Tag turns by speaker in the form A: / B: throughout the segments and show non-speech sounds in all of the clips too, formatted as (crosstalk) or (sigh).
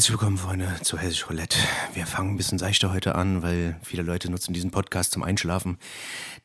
A: Herzlich willkommen, Freunde, zu Hessisch Roulette. Wir fangen ein bisschen seichter heute an, weil viele Leute nutzen diesen Podcast zum Einschlafen.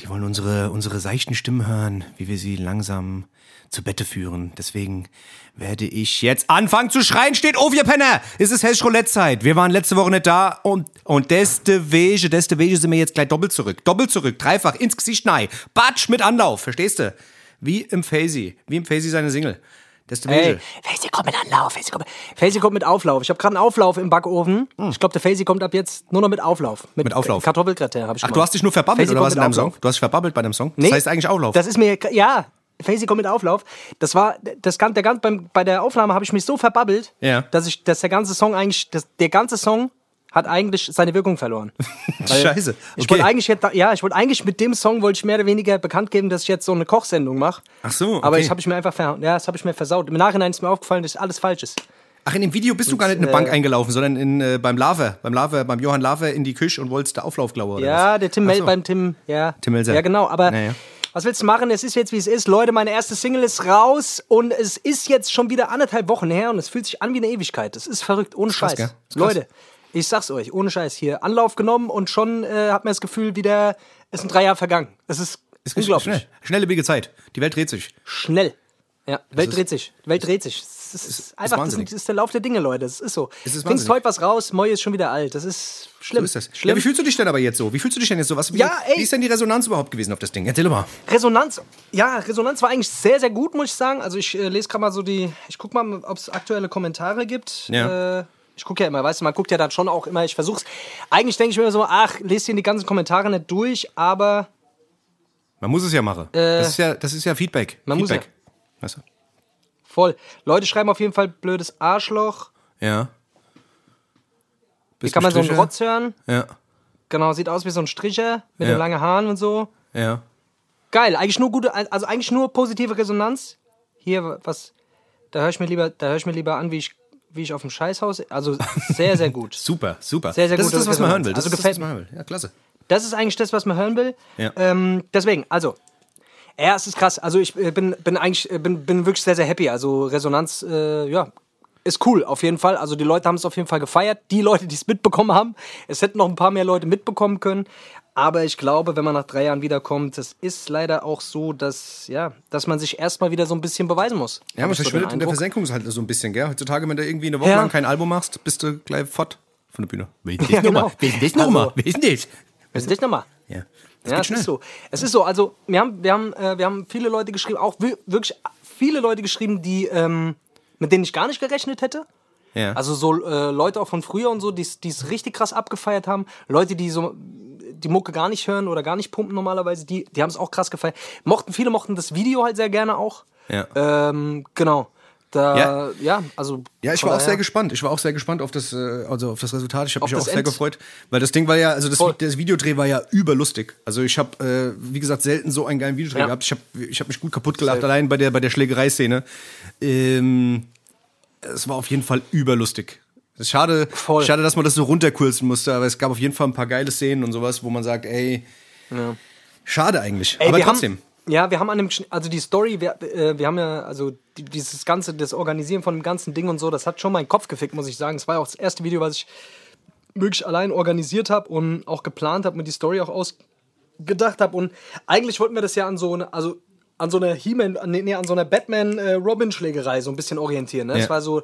A: Die wollen unsere, unsere seichten Stimmen hören, wie wir sie langsam zu Bette führen. Deswegen werde ich jetzt anfangen zu schreien. Steht auf, ihr Penner! Es ist Hessisch Roulette-Zeit. Wir waren letzte Woche nicht da und, und deste Wege, deste Wege sind wir jetzt gleich doppelt zurück. Doppelt zurück, dreifach, ins Gesicht nein. Batsch mit Anlauf, verstehst du? Wie im Faisy, wie im Faisy seine Single. Desto
B: Ey, Faisy kommt mit Anlauf, Faisy kommt, Faisy kommt mit Auflauf. Ich habe gerade einen Auflauf im Backofen. Ich glaube, der Faisy kommt ab jetzt nur noch mit Auflauf.
A: Hm. Mit Auflauf.
B: Kartoffelgratin habe ich
A: Ach, du hast dich nur verbabbelt
B: Faisy
A: oder was in deinem
B: mit
A: Song? Du hast dich verbabbelt bei deinem Song?
B: Nee,
A: das heißt eigentlich Auflauf.
B: Das ist mir, ja, Faisy kommt mit Auflauf. Das war, das kann, der, beim, bei der Aufnahme habe ich mich so verbabbelt,
A: Ja.
B: dass ich, dass der ganze Song eigentlich, dass der ganze Song hat eigentlich seine Wirkung verloren. (laughs)
A: Scheiße.
B: Ich
A: Okay.
B: wollte eigentlich, jetzt, ja, ich wollte eigentlich mit dem Song wollte ich mehr oder weniger bekannt geben, dass ich jetzt so eine Kochsendung mache.
A: Ach so,
B: Aber
A: okay.
B: ich habe ich mir einfach ver, ja, das habe ich mir versaut. Im Nachhinein ist mir aufgefallen, dass alles falsch ist.
A: Ach, in dem Video bist du gar nicht in eine
B: äh,
A: Bank eingelaufen, sondern in, äh, beim Lave, beim Lave, beim Johann Lave in die Küche und wolltest da Auflauf oder
B: Ja,
A: was?
B: der Tim Mel
A: so.
B: beim Tim, ja.
A: Tim Melzer.
B: Ja, genau, aber
A: Ja, ja.
B: was willst du machen? Es ist jetzt wie es ist. Leute, meine erste Single ist raus und es ist jetzt schon wieder anderthalb Wochen her und es fühlt sich an wie eine Ewigkeit. Das ist verrückt, ohne Scheiß.
A: krass.
B: Leute, ich sag's euch, ohne Scheiß hier. Anlauf genommen und schon äh, hat man das Gefühl, wieder, es sind drei Jahre vergangen. Es ist,
A: Ist
B: unglaublich.
A: Schnell. Schnelllebige Zeit. Die Welt dreht sich.
B: Schnell. Ja, Welt
A: ist-
B: dreht sich. Welt dreht sich. Das ist,
A: ist
B: einfach, das
A: wahnsinnig.
B: ist der Lauf der Dinge, Leute. Das ist so.
A: Es ist
B: Bringst heute was raus, Moi ist schon wieder alt. Das ist schlimm.
A: So ist das.
B: Schlimm.
A: Ja, wie fühlst du dich denn aber jetzt so? Wie fühlst du dich denn jetzt so? Was, wie,
B: Ja, ey.
A: wie ist denn die Resonanz überhaupt gewesen auf das Ding? Erzähl mal.
B: Resonanz, ja, Resonanz war eigentlich sehr, sehr gut, muss ich sagen. Also ich äh, lese gerade mal so die, ich guck mal, ob es aktuelle Kommentare gibt.
A: Ja.
B: Äh, ich gucke ja immer, weißt du, man guckt ja dann schon auch immer, ich versuch's. Eigentlich denke ich mir immer so, ach, lest dir die ganzen Kommentare nicht durch, aber
A: Man muss es ja machen. das, ist ja, das ist ja Feedback.
B: Äh, man muss
A: Feedback. Weißt du?
B: voll. Leute schreiben auf jeden Fall blödes Arschloch.
A: Ja.
B: Wie kann man so einen? Rotz hören?
A: Ja.
B: Genau, sieht aus wie so ein Stricher mit
A: Ja.
B: den langen Haaren und so.
A: Ja.
B: Geil, eigentlich nur gute, also eigentlich nur positive Resonanz. Hier, was, da höre ich mir lieber, da höre ich mir lieber an, wie ich, wie ich auf dem Scheißhaus, also sehr, sehr gut. (laughs)
A: Super, super.
B: Sehr, sehr
A: das ist
B: gute
A: das, was man hören will. Das
B: Also
A: ist das,
B: gefällt
A: was man hören will. Ja, klasse.
B: Das ist eigentlich das, was man hören will.
A: Ja.
B: Ähm, deswegen, also, ja, es ist krass. Also ich äh, bin, bin eigentlich, äh, bin, bin wirklich sehr, sehr happy. Also Resonanz, äh, ja, ist cool, auf jeden Fall. Also die Leute haben es auf jeden Fall gefeiert. Die Leute, die es mitbekommen haben. Es hätten noch ein paar mehr Leute mitbekommen können. Aber ich glaube, wenn man nach drei Jahren wiederkommt, das ist leider auch so, dass, ja, dass man sich erstmal wieder so ein bisschen beweisen muss.
A: Ja, man
B: ich so
A: verschwindet in der
B: Eindruck.
A: Versenkung halt so ein bisschen, gell? Heutzutage, wenn du irgendwie eine Woche
B: Ja.
A: lang kein Album machst, bist du gleich fort von der Bühne. Wer ist das
B: Ja,
A: nochmal? Wer ist das nochmal? Wer ist das?
B: Was ist das nochmal?
A: Ja. Das
B: Ja, es ist so. Es ist so. Also, wir haben, wir haben, äh, wir haben viele Leute geschrieben, auch wi- wirklich viele Leute geschrieben, die, ähm, mit denen ich gar nicht gerechnet hätte.
A: Ja.
B: Also so äh, Leute auch von früher und so, die es richtig krass abgefeiert haben. Leute, die so die Mucke gar nicht hören oder gar nicht pumpen normalerweise, die, die haben es auch krass gefeiert. Mochten, viele mochten das Video halt sehr gerne auch.
A: Ja.
B: Ähm, genau. Da,
A: Ja.
B: ja, also.
A: Ja, ich war auch sehr gespannt. Ich war auch sehr gespannt auf das, äh, also auf das Resultat. Ich habe mich auch sehr
B: End.
A: gefreut, weil das Ding war ja, also das,
B: Voll.
A: das Videodreh war ja überlustig. Also ich habe, äh, wie gesagt, selten so einen geilen Videodreh
B: Ja.
A: gehabt. Ich habe ich hab mich gut kaputt gelacht, allein bei der, bei der Schlägereiszene. Ähm, es war auf jeden Fall überlustig. Schade,
B: Voll.
A: schade, dass man das so runterkurzen musste, aber es gab auf jeden Fall ein paar geile Szenen und sowas, wo man sagt, ey, schade eigentlich.
B: Ey,
A: aber trotzdem.
B: Haben, ja, wir haben an dem, also die Story, wir, äh, wir haben ja, also die, dieses ganze, das Organisieren von dem ganzen Ding und so, das hat schon meinen Kopf gefickt, muss ich sagen. Es war ja auch das erste Video, was ich wirklich allein organisiert habe und auch geplant habe, mir die Story auch ausgedacht habe. Und eigentlich wollten wir das ja an so eine, also an so einer He-Man, nee, an so einer Batman-Robin-Schlägerei so ein bisschen orientieren. Ne?
A: Ja.
B: Das war so,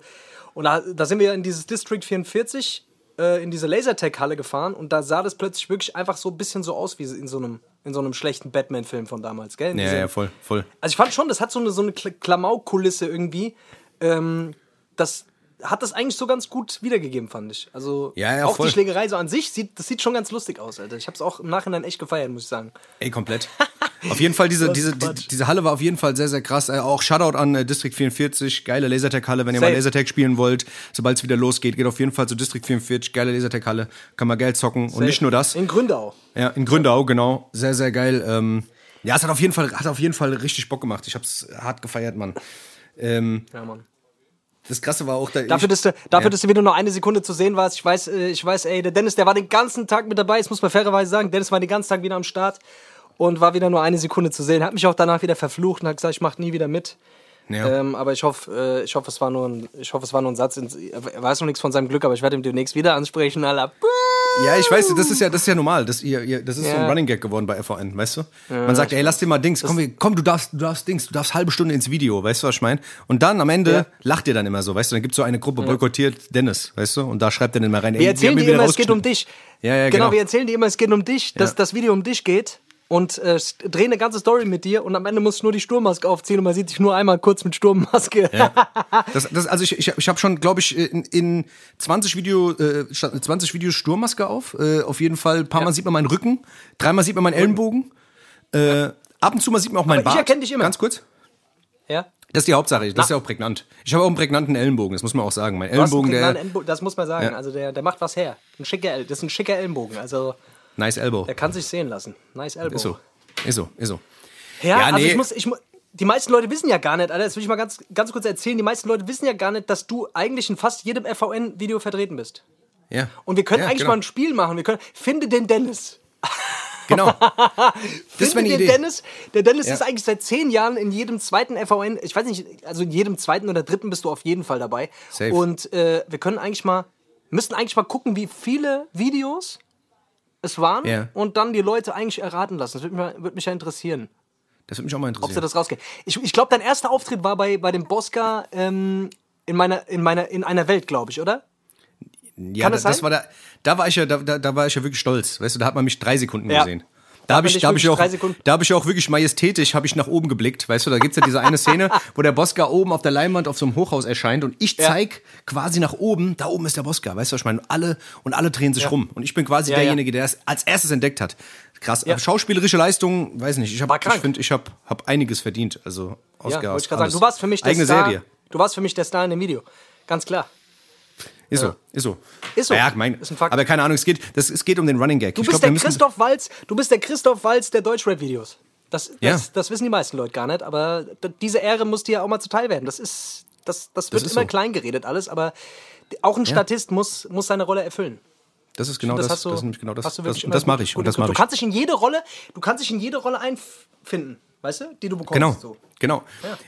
B: und da, da sind wir in dieses District 44 äh, in diese Lasertag-Halle gefahren und da sah das plötzlich wirklich einfach so ein bisschen so aus wie in so einem, in so einem schlechten Batman-Film von damals, gell?
A: Ja, ja, voll, voll.
B: Also ich fand schon, das hat so eine, so eine Kla- Klamauk-Kulisse irgendwie. Ähm, das hat das eigentlich so ganz gut wiedergegeben, fand ich. Also
A: Ja, ja,
B: auch
A: voll.
B: die Schlägerei so an sich, sieht, das sieht schon ganz lustig aus, Alter. Ich hab's auch im Nachhinein echt gefeiert, muss ich sagen.
A: Ey, komplett. Auf jeden Fall, diese, (laughs) diese, die, diese Halle war auf jeden Fall sehr, sehr krass. Äh, auch Shoutout an äh, District 44, geile Lasertag-Halle. Wenn ihr mal
B: Safe.
A: Lasertag spielen wollt, sobald es wieder losgeht, geht auf jeden Fall zu District 44, geile Lasertag-Halle. Kann man Geld zocken. Und nicht nur das.
B: In Gründau.
A: Ja, in Gründau, genau. Sehr, sehr geil. Ähm, ja, es hat auf jeden Fall, hat auf jeden Fall richtig Bock gemacht. Ich hab's hart gefeiert, Mann. Ähm,
B: Ja, Mann.
A: Das Krasse war auch da.
B: Dafür, dass du, dafür,
A: ja.
B: dass du wieder nur eine Sekunde zu sehen warst. Ich weiß, äh, ich weiß, ey, der Dennis, der war den ganzen Tag mit dabei. Das muss man fairerweise sagen. Dennis war den ganzen Tag wieder am Start und war wieder nur eine Sekunde zu sehen. Hat mich auch danach wieder verflucht und hat gesagt, ich mach nie wieder mit.
A: Ja.
B: Ähm, aber ich hoffe, äh, ich hoffe, es war nur ein, ich hoffe, es war nur ein Satz. ins- Er weiß noch nichts von seinem Glück, aber ich werde ihn demnächst wieder ansprechen. Alla.
A: Ja, ich weiß, das ist ja, das ist ja normal. Das, ihr, ihr, das ist so ein
B: Ja.
A: Running Gag geworden bei FVN, weißt du? Man sagt, ey, lass dir mal Dings, komm, komm, du darfst, du darfst Dings, du darfst halbe Stunde ins Video, weißt du, was ich meine? Und dann am Ende
B: Ja.
A: lacht ihr dann immer so, weißt du? Dann gibt's so eine Gruppe boykottiert Dennis, weißt du? Und da schreibt er dann immer rein, ey,
B: Wir erzählen dir immer, es geht um dich.
A: Ja, ja,
B: genau.
A: genau.
B: wir erzählen dir immer, es geht um dich, dass
A: Ja.
B: das Video um dich geht. Und äh, drehen eine ganze Story mit dir und am Ende musst du nur die Sturmmaske aufziehen und man sieht dich nur einmal kurz mit Sturmmaske.
A: Das, das, also ich, ich, ich habe schon, glaube ich, in, in 20 Video, äh, sta- 20 Videos Sturmmaske auf. Äh, auf jeden Fall. Ein paar Mal sieht man meinen Rücken, dreimal sieht man meinen Ellenbogen. Äh, ab und zu mal sieht man auch meinen
B: Aber ich
A: Bart.
B: erkenn dich immer.
A: Ganz kurz.
B: ja?
A: Das ist die Hauptsache. Das ist ja auch prägnant. Ich habe auch einen prägnanten Ellenbogen. Das muss man auch sagen. Mein Ellenbogen, der
B: Ellenbogen, das muss man sagen.
A: Ja.
B: Also der, der macht was her. Ein schicker, das ist ein schicker Ellenbogen. Also
A: nice Elbow.
B: der kann sich sehen lassen. Nice Elbow.
A: Ist so, ist so, ist so.
B: Ja,
A: Ja,
B: also
A: nee.
B: ich muss, ich die meisten Leute wissen ja gar nicht, Alter, das will ich mal ganz, ganz kurz erzählen, die meisten Leute wissen ja gar nicht, dass du eigentlich in fast jedem FVN-Video vertreten bist.
A: Ja.
B: Und wir können
A: ja,
B: eigentlich
A: genau.
B: mal ein Spiel machen. Wir können, finde den Dennis. (laughs)
A: Genau. (laughs) Das
B: Finde den
A: Idee.
B: Dennis. Der Dennis
A: Ja.
B: ist eigentlich seit zehn Jahren in jedem zweiten FVN, ich weiß nicht, also in jedem zweiten oder dritten bist du auf jeden Fall dabei.
A: Safe.
B: Und äh, wir können eigentlich mal, müssten eigentlich mal gucken, wie viele Videos es waren
A: Ja.
B: und dann die Leute eigentlich erraten lassen. Das würde mich, würde mich ja interessieren.
A: Das würde mich auch mal
B: ob sie
A: interessieren.
B: das rausgehen. Ich, ich glaube, dein erster Auftritt war bei, bei dem Bosca ähm, in, meiner, in, meiner, in einer Welt, glaube ich, oder?
A: Ja,
B: Kann
A: da,
B: das
A: das
B: sein?
A: war da, da war ich ja, da, da, da war ich ja wirklich stolz. Weißt du, da hat man mich drei Sekunden
B: Ja.
A: gesehen.
B: Da
A: habe ich, da hab ich auch, da habe ich auch wirklich majestätisch, habe ich nach oben geblickt. Weißt du, da gibt's ja diese eine Szene, wo der Bosca oben auf der Leinwand auf so einem Hochhaus erscheint und ich
B: Ja.
A: zeig quasi nach oben, da oben ist der Bosca. Weißt du, was ich meine? Und Alle, und alle drehen sich
B: Ja.
A: rum. Und ich bin quasi
B: Ja, ja.
A: derjenige, der es als erstes entdeckt hat. Krass.
B: Ja.
A: Schauspielerische Leistung, weiß nicht. Ich, hab, ich finde, ich habe hab einiges verdient. Also
B: Ja,
A: Oscar,
B: wollte ich gerade sagen. Du warst für mich der
A: Eigene
B: Star.
A: Serie.
B: Du warst für mich der Star in dem Video. Ganz klar.
A: Ist so, ist so.
B: Ist so.
A: Ja, mein,
B: Ist ein Fakt.
A: Aber keine Ahnung, es geht, das, es geht um den Running Gag.
B: Du
A: ich
B: bist
A: glaub,
B: der Christoph Walz, du bist der Christoph Walz der Deutschrap-Videos. Das, das,
A: Ja.
B: das wissen die meisten Leute gar nicht, aber diese Ehre muss dir ja auch mal zuteil werden. Das ist, das, das wird
A: ist
B: immer
A: so.
B: klein geredet alles, aber auch ein Statist muss, muss seine Rolle erfüllen.
A: Das ist genau das.
B: hast du,
A: das genau das. das, das mache ich.
B: gut
A: Und das
B: Griff.
A: mache
B: Du
A: ich.
B: kannst dich in jede Rolle, du kannst dich in jede Rolle einfinden, weißt du, die du bekommst.
A: Genau,
B: So.
A: genau.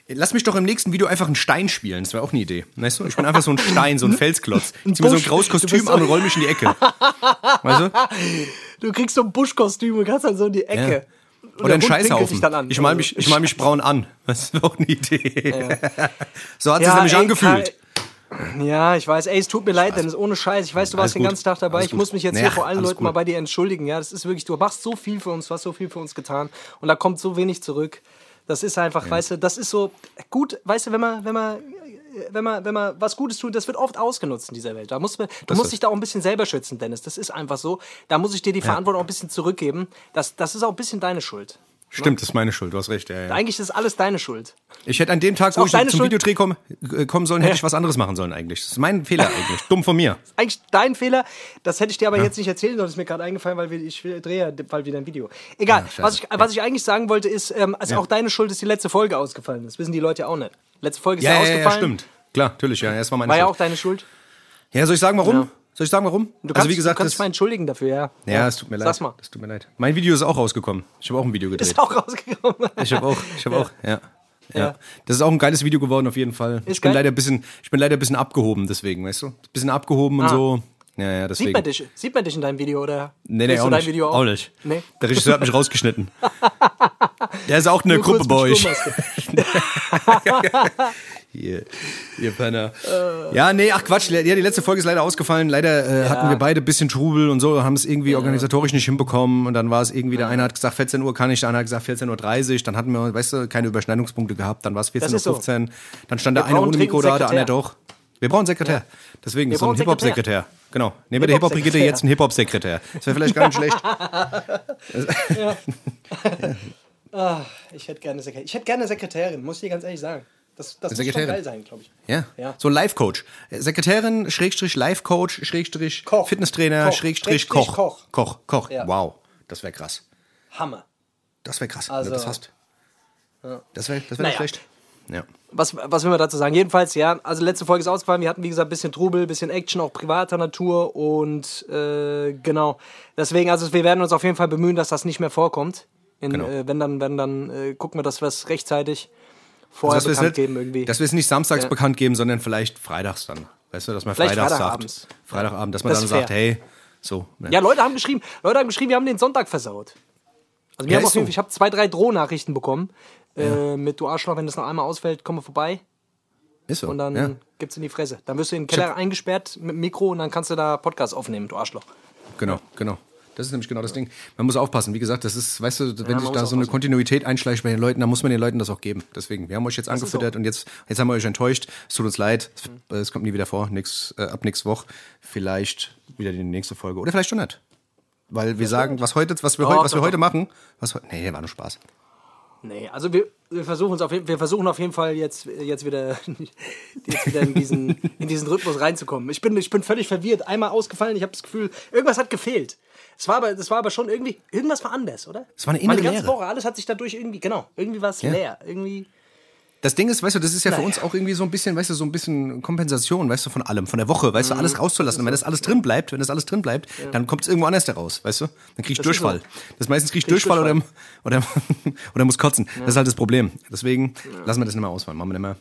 A: Lass mich doch im nächsten Video einfach einen Stein spielen. Das wäre auch eine Idee. Weißt du? Ich bin einfach so ein (laughs) Stein, so ein Felsklotz. Ich zieh mir so ein graues Kostüm an und roll mich in die Ecke. (laughs) Weißt du?
B: Du kriegst so ein Buschkostüm und kannst dann so in die Ecke. Und
A: Oder
B: der
A: einen
B: Hund pinkelt
A: Scheißhaufen.
B: dich dann an.
A: Ich mal mich, ich mal mich braun an. Das wäre auch eine Idee. (laughs) so hat es
B: Ja,
A: nämlich
B: ey,
A: angefühlt.
B: Ja, ich weiß, ey, es tut mir leid, Dennis, ohne Scheiß. Ich weiß, du warst
A: Alles
B: den
A: gut.
B: ganzen Tag dabei.
A: Alles
B: Ich
A: gut.
B: muss mich jetzt
A: Naja,
B: hier vor allen Leuten
A: gut.
B: mal bei dir entschuldigen. Ja, das ist wirklich, du machst so viel für uns, du hast so viel für uns getan. Und da kommt so wenig zurück. Das ist einfach, weißt du, das ist so gut, weißt du, wenn man, wenn man, wenn man, wenn man was Gutes tut, das wird oft ausgenutzt in dieser Welt. Da muss man, du
A: Das
B: musst dich da auch ein bisschen selber schützen, Dennis. Das ist einfach so. Da muss ich dir die Verantwortung auch ein bisschen zurückgeben. Das, das ist auch ein bisschen deine Schuld.
A: Stimmt, das ist meine Schuld. Du hast recht. Ja, ja.
B: Eigentlich ist alles deine Schuld.
A: Ich hätte an dem Tag, wo ich zum
B: Schuld.
A: Videodreh komm, äh, kommen sollen, hätte
B: Ja. (laughs)
A: ich was anderes machen sollen eigentlich. Das ist mein Fehler eigentlich. Dumm von mir.
B: eigentlich dein Fehler. Das hätte ich dir aber jetzt nicht erzählen sollen. Das ist mir gerade eingefallen, weil wir- ich drehe ja bald wieder ein Video. Egal. Was, ich, was ich eigentlich sagen wollte, ist, ähm, ist auch deine Schuld, dass die letzte Folge ausgefallen ist. Wissen die Leute ja auch nicht. Letzte Folge ist ja,
A: Ja, ja, ja,
B: ausgefallen.
A: stimmt. Klar, natürlich, ja. Es war meine
B: War ja
A: Schuld.
B: auch deine Schuld.
A: Ja, soll ich sagen, warum?
B: Ja.
A: Soll ich sagen, warum?
B: Du kannst,
A: also wie gesagt,
B: du kannst
A: das,
B: mal entschuldigen dafür, ja.
A: ja, es tut mir leid.
B: Sag's mal.
A: Das tut mir leid. Mein Video ist auch rausgekommen. Ich habe auch ein Video gedreht.
B: Ist auch rausgekommen.
A: Ich habe auch, ich habe auch, ja. Ja.
B: Ja.
A: Das ist auch ein geiles Video geworden, auf jeden Fall. ich bin
B: geil?
A: leider ein bisschen, ich bin leider ein bisschen abgehoben, deswegen, weißt du? Ein bisschen abgehoben und
B: Ah.
A: so. Ja, ja, deswegen.
B: Sieht man, dich, sieht man dich in deinem Video oder?
A: Nee, nee, auch nicht.
B: Video
A: auch nicht.
B: Nee.
A: Der Regisseur hat mich rausgeschnitten. (laughs) Der ist auch eine
B: Nur
A: Gruppe bei euch. Ihr, (laughs) ihr Penner. Ja, nee, ach Quatsch. Ja, die letzte Folge ist leider ausgefallen. Leider äh, hatten wir beide ein bisschen Trubel und so, haben es irgendwie organisatorisch nicht hinbekommen. Und dann war es irgendwie, der eine hat gesagt, 14 Uhr kann ich, der andere hat gesagt, 14.30 Uhr. Dann hatten wir, weißt du, keine Überschneidungspunkte gehabt. Dann war es
B: ist so.
A: 14.15 Uhr. Dann stand der eine ohne Mikro da, der andere doch. Wir brauchen einen Sekretär. Deswegen,
B: Wir
A: so ein Hip-Hop-Sekretär. Genau. Neben der Hip-Hop-Brigitte jetzt ein Hip-Hop-Sekretär. Das wäre vielleicht gar nicht schlecht. (laughs)
B: Ich hätte gerne, Sekretär. ich hätte gerne eine Sekretärin, muss ich dir ganz ehrlich sagen. Das, das muss schon
A: Sekretärin?
B: geil sein, glaube ich.
A: Ja.
B: Ja.
A: So ein Life-Coach. Sekretärin, Schrägstrich, Life-Coach, Schrägstrich,
B: Koch.
A: Fitnesstrainer,
B: Koch.
A: Schrägstrich, Koch.
B: Koch.
A: Koch, Koch.
B: Ja.
A: Wow. Das wäre krass.
B: Hammer.
A: Das wäre krass, wenn
B: Also-
A: du das hast. Das wäre das wär
B: Naja.
A: schlecht. Ja.
B: Was, was will man dazu sagen? Jedenfalls, ja, also letzte Folge ist ausgefallen. Wir hatten, wie gesagt, ein bisschen Trubel, ein bisschen Action, auch privater Natur und äh, genau. Deswegen, also wir werden uns auf jeden Fall bemühen, dass das nicht mehr vorkommt. In,
A: Genau.
B: äh, wenn dann, wenn dann äh, gucken wir, dass wir es rechtzeitig vorher
A: Also, wir es
B: bekannt
A: nicht,
B: geben irgendwie.
A: Dass wir es nicht samstags
B: Ja.
A: bekannt geben, sondern vielleicht freitags dann. Weißt du, dass man
B: Vielleicht
A: freitags
B: Freitagabends.
A: sagt. Freitagabend, dass man
B: Das
A: dann sagt, hey, so. Ne?
B: Ja, Leute haben geschrieben, Leute haben geschrieben, wir haben den Sonntag versaut. Also wir
A: Ja,
B: haben auf jeden. Fall, ich habe zwei, drei Drohnachrichten bekommen. Äh, mit du Arschloch, wenn das noch einmal ausfällt, komm mal vorbei.
A: Ist so.
B: Und dann
A: ja.
B: gibt's in die Fresse. Dann wirst du in den Keller eingesperrt mit dem Mikro und dann kannst du da Podcast aufnehmen, du Arschloch.
A: Genau, genau. Das ist nämlich genau das Ding. Man muss aufpassen. Wie gesagt, das ist, weißt du, wenn
B: man
A: sich da so eine
B: aufpassen.
A: Kontinuität einschleicht bei den Leuten, dann muss man den Leuten das auch geben. Deswegen, wir haben euch jetzt
B: ist
A: angefüttert
B: so.
A: und jetzt, jetzt haben wir euch enttäuscht. Es tut uns leid. Es,
B: Mhm.
A: es kommt nie wieder vor. Nix, äh, ab nächste Woche. Vielleicht wieder die nächste Folge. Oder vielleicht schon nicht. Weil wir sagen, was heute, was wir,
B: Doch,
A: heute, was wir heute machen, was heute, nee, war nur Spaß.
B: Nee, also wir, wir versuchen uns auf jeden, wir versuchen auf jeden Fall jetzt, jetzt wieder, (laughs) jetzt wieder in, diesen, in diesen Rhythmus reinzukommen. Ich bin, ich bin völlig verwirrt. Einmal ausgefallen, ich habe das Gefühl, irgendwas hat gefehlt. Es war aber, das war aber schon irgendwie, irgendwas war anders, oder?
A: Es war eine
B: Meine
A: innere
B: ganze
A: Leere.
B: Woche, alles hat sich dadurch irgendwie, genau, irgendwie war es leer. Irgendwie,
A: Das Ding ist, weißt du, das ist ja für
B: Naja.
A: uns auch irgendwie so ein bisschen, weißt du, so ein bisschen Kompensation, weißt du, von allem, von der Woche, weißt
B: Mhm.
A: du, alles rauszulassen. Und wenn das alles drin bleibt, wenn das alles drin bleibt, dann kommt es irgendwo anders heraus, weißt du? Dann krieg ich
B: Das ist
A: Durchfall.
B: so.
A: Das meistens krieg ich
B: Kriegst
A: Durchfall, Oder, oder, (laughs) oder muss kotzen. Das ist halt das Problem. Deswegen lassen wir das nicht mehr ausfallen. Machen wir nicht mehr.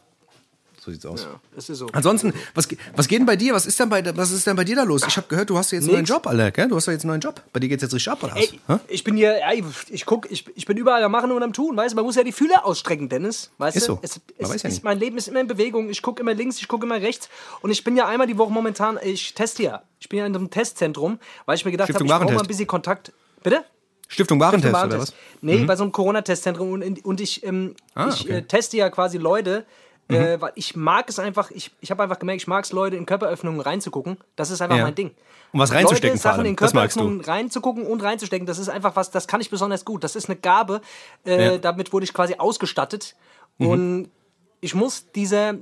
A: So sieht's aus.
B: ja, es ist so.
A: Ansonsten, was, was geht denn bei dir? Was ist denn bei, was ist denn bei dir da los? Ich habe gehört, du hast jetzt einen neuen. Job, Alter, gell? Du hast ja jetzt einen neuen Job. Bei dir geht's jetzt richtig ab, oder was?
B: Ey, ich bin hier, ey, ich guck, ich, ich bin überall am Machen und am Tun, weißt du? Man muss ja die Fühler ausstrecken, Dennis. Weißt
A: Ist
B: du?
A: so.
B: Es, es
A: weiß ja
B: ist, mein Leben ist immer in Bewegung. Ich gucke immer links, ich gucke immer rechts. Und ich bin ja einmal die Woche momentan, ich teste ja. Ich bin ja in einem Testzentrum, weil ich mir gedacht habe,
A: Stiftung
B: ich brauche mal ein bisschen Kontakt. Bitte?
A: Stiftung Warentest, oder
B: Warentest.
A: was?
B: Nee, bei so einem Corona-Testzentrum. Und, und ich, ähm,
A: Ah,
B: ich
A: okay. Mhm.
B: äh, teste ja quasi Leute, äh, weil ich mag es einfach, ich, ich habe einfach gemerkt, ich mag es, Leute in Körperöffnungen reinzugucken. Das ist einfach
A: Ja.
B: mein Ding.
A: Und was reinzustecken
B: Leute, Sachen in. Körperöffnungen reinzugucken und reinzustecken, das ist einfach was, das kann ich besonders gut. Das ist eine Gabe, äh,
A: Ja.
B: damit wurde ich quasi ausgestattet.
A: Mhm.
B: Und ich muss dieser,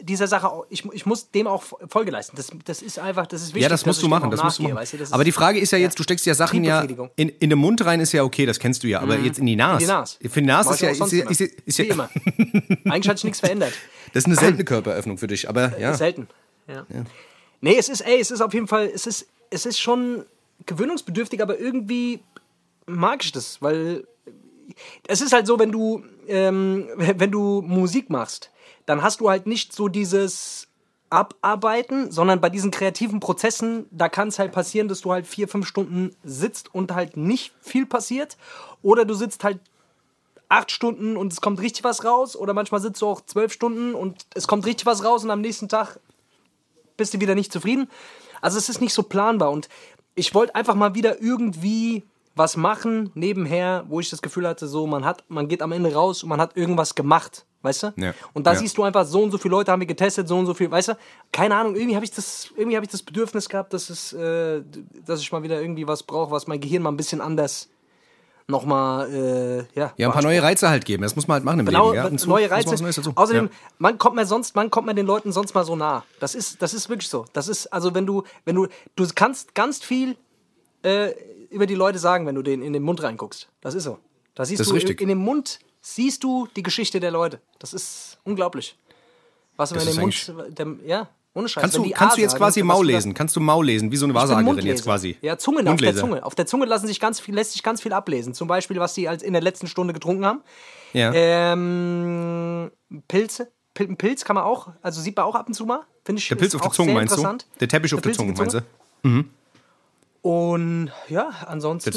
B: dieser Sache, ich, ich muss dem auch Folge leisten. Das, das ist einfach, das ist wichtig.
A: Ja, das musst du machen, das musst du machen.
B: weißt du?
A: Aber die
B: ist-
A: Frage ist ja jetzt, du steckst ja Sachen ja in, in den Mund rein, ist ja okay, das kennst du ja, aber jetzt in die Nase.
B: In die Nase.
A: Für die Nase ist ja, ist, ja,
B: immer.
A: ist, ja- ist
B: Wie
A: ja,
B: immer. (laughs) Eigentlich hat sich nichts verändert.
A: das ist eine seltene (clears throat) Körperöffnung für dich, aber ja.
B: Selten. Ja. Nee, es ist, ey, es ist auf jeden Fall, es ist, es ist schon gewöhnungsbedürftig, aber irgendwie mag ich das, weil es ist halt so, wenn du, ähm, wenn du Musik machst, dann hast du halt nicht so dieses Abarbeiten, sondern bei diesen kreativen Prozessen, da kann es halt passieren, dass du halt vier, fünf Stunden sitzt und halt nicht viel passiert. Oder du sitzt halt acht Stunden und es kommt richtig was raus. Oder manchmal sitzt du auch zwölf Stunden und es kommt richtig was raus und am nächsten Tag bist du wieder nicht zufrieden. Also es ist nicht so planbar und ich wollte einfach mal wieder irgendwie was machen nebenher, wo ich das Gefühl hatte, so man hat, man geht am Ende raus und man hat irgendwas gemacht, weißt du?
A: Ja.
B: Und da
A: Ja.
B: siehst du einfach, so und so viele Leute haben wir getestet, so und so viel, weißt du? Keine Ahnung, irgendwie habe ich das, irgendwie habe ich das Bedürfnis gehabt, dass es, äh, dass ich mal wieder irgendwie was brauche, was mein Gehirn mal ein bisschen anders nochmal, äh, ja.
A: Ja, ein paar neue Reize halt geben, das muss man halt machen im
B: Genau,
A: Leben. Ja? So-
B: neue Reize. Außerdem,
A: ja.
B: man kommt mir sonst, man kommt mir den Leuten sonst mal so nah. Das ist, das ist wirklich so. Das ist, also wenn du, wenn du, du kannst ganz viel äh, über die Leute sagen, wenn du denen in den Mund reinguckst. Das ist so. Da siehst
A: Das ist
B: du
A: richtig.
B: in dem Mund siehst du die Geschichte der Leute. Das ist unglaublich. Was man
A: Das
B: in den
A: ist
B: Mund, dem, ja, ohne Scheiß.
A: Kannst du, kannst
B: A
A: du jetzt
B: sagen,
A: quasi Maul lesen? Kannst du Maul lesen, wie so eine Wahrsagerin jetzt quasi?
B: Ja, Zungen auf der. Zunge. Auf der Zunge lassen sich ganz viel, lässt sich ganz viel ablesen. Zum Beispiel, was die als in der letzten Stunde getrunken haben.
A: Ja.
B: Ähm, Pilze. Pil ein Pilz kann man auch, also sieht man auch ab und zu mal. Finde ich
A: der Pilz auf der Zunge meinst du? Der Teppich auf der
B: pilzige
A: Zunge meinst du?
B: Und ja, ansonsten
A: ja,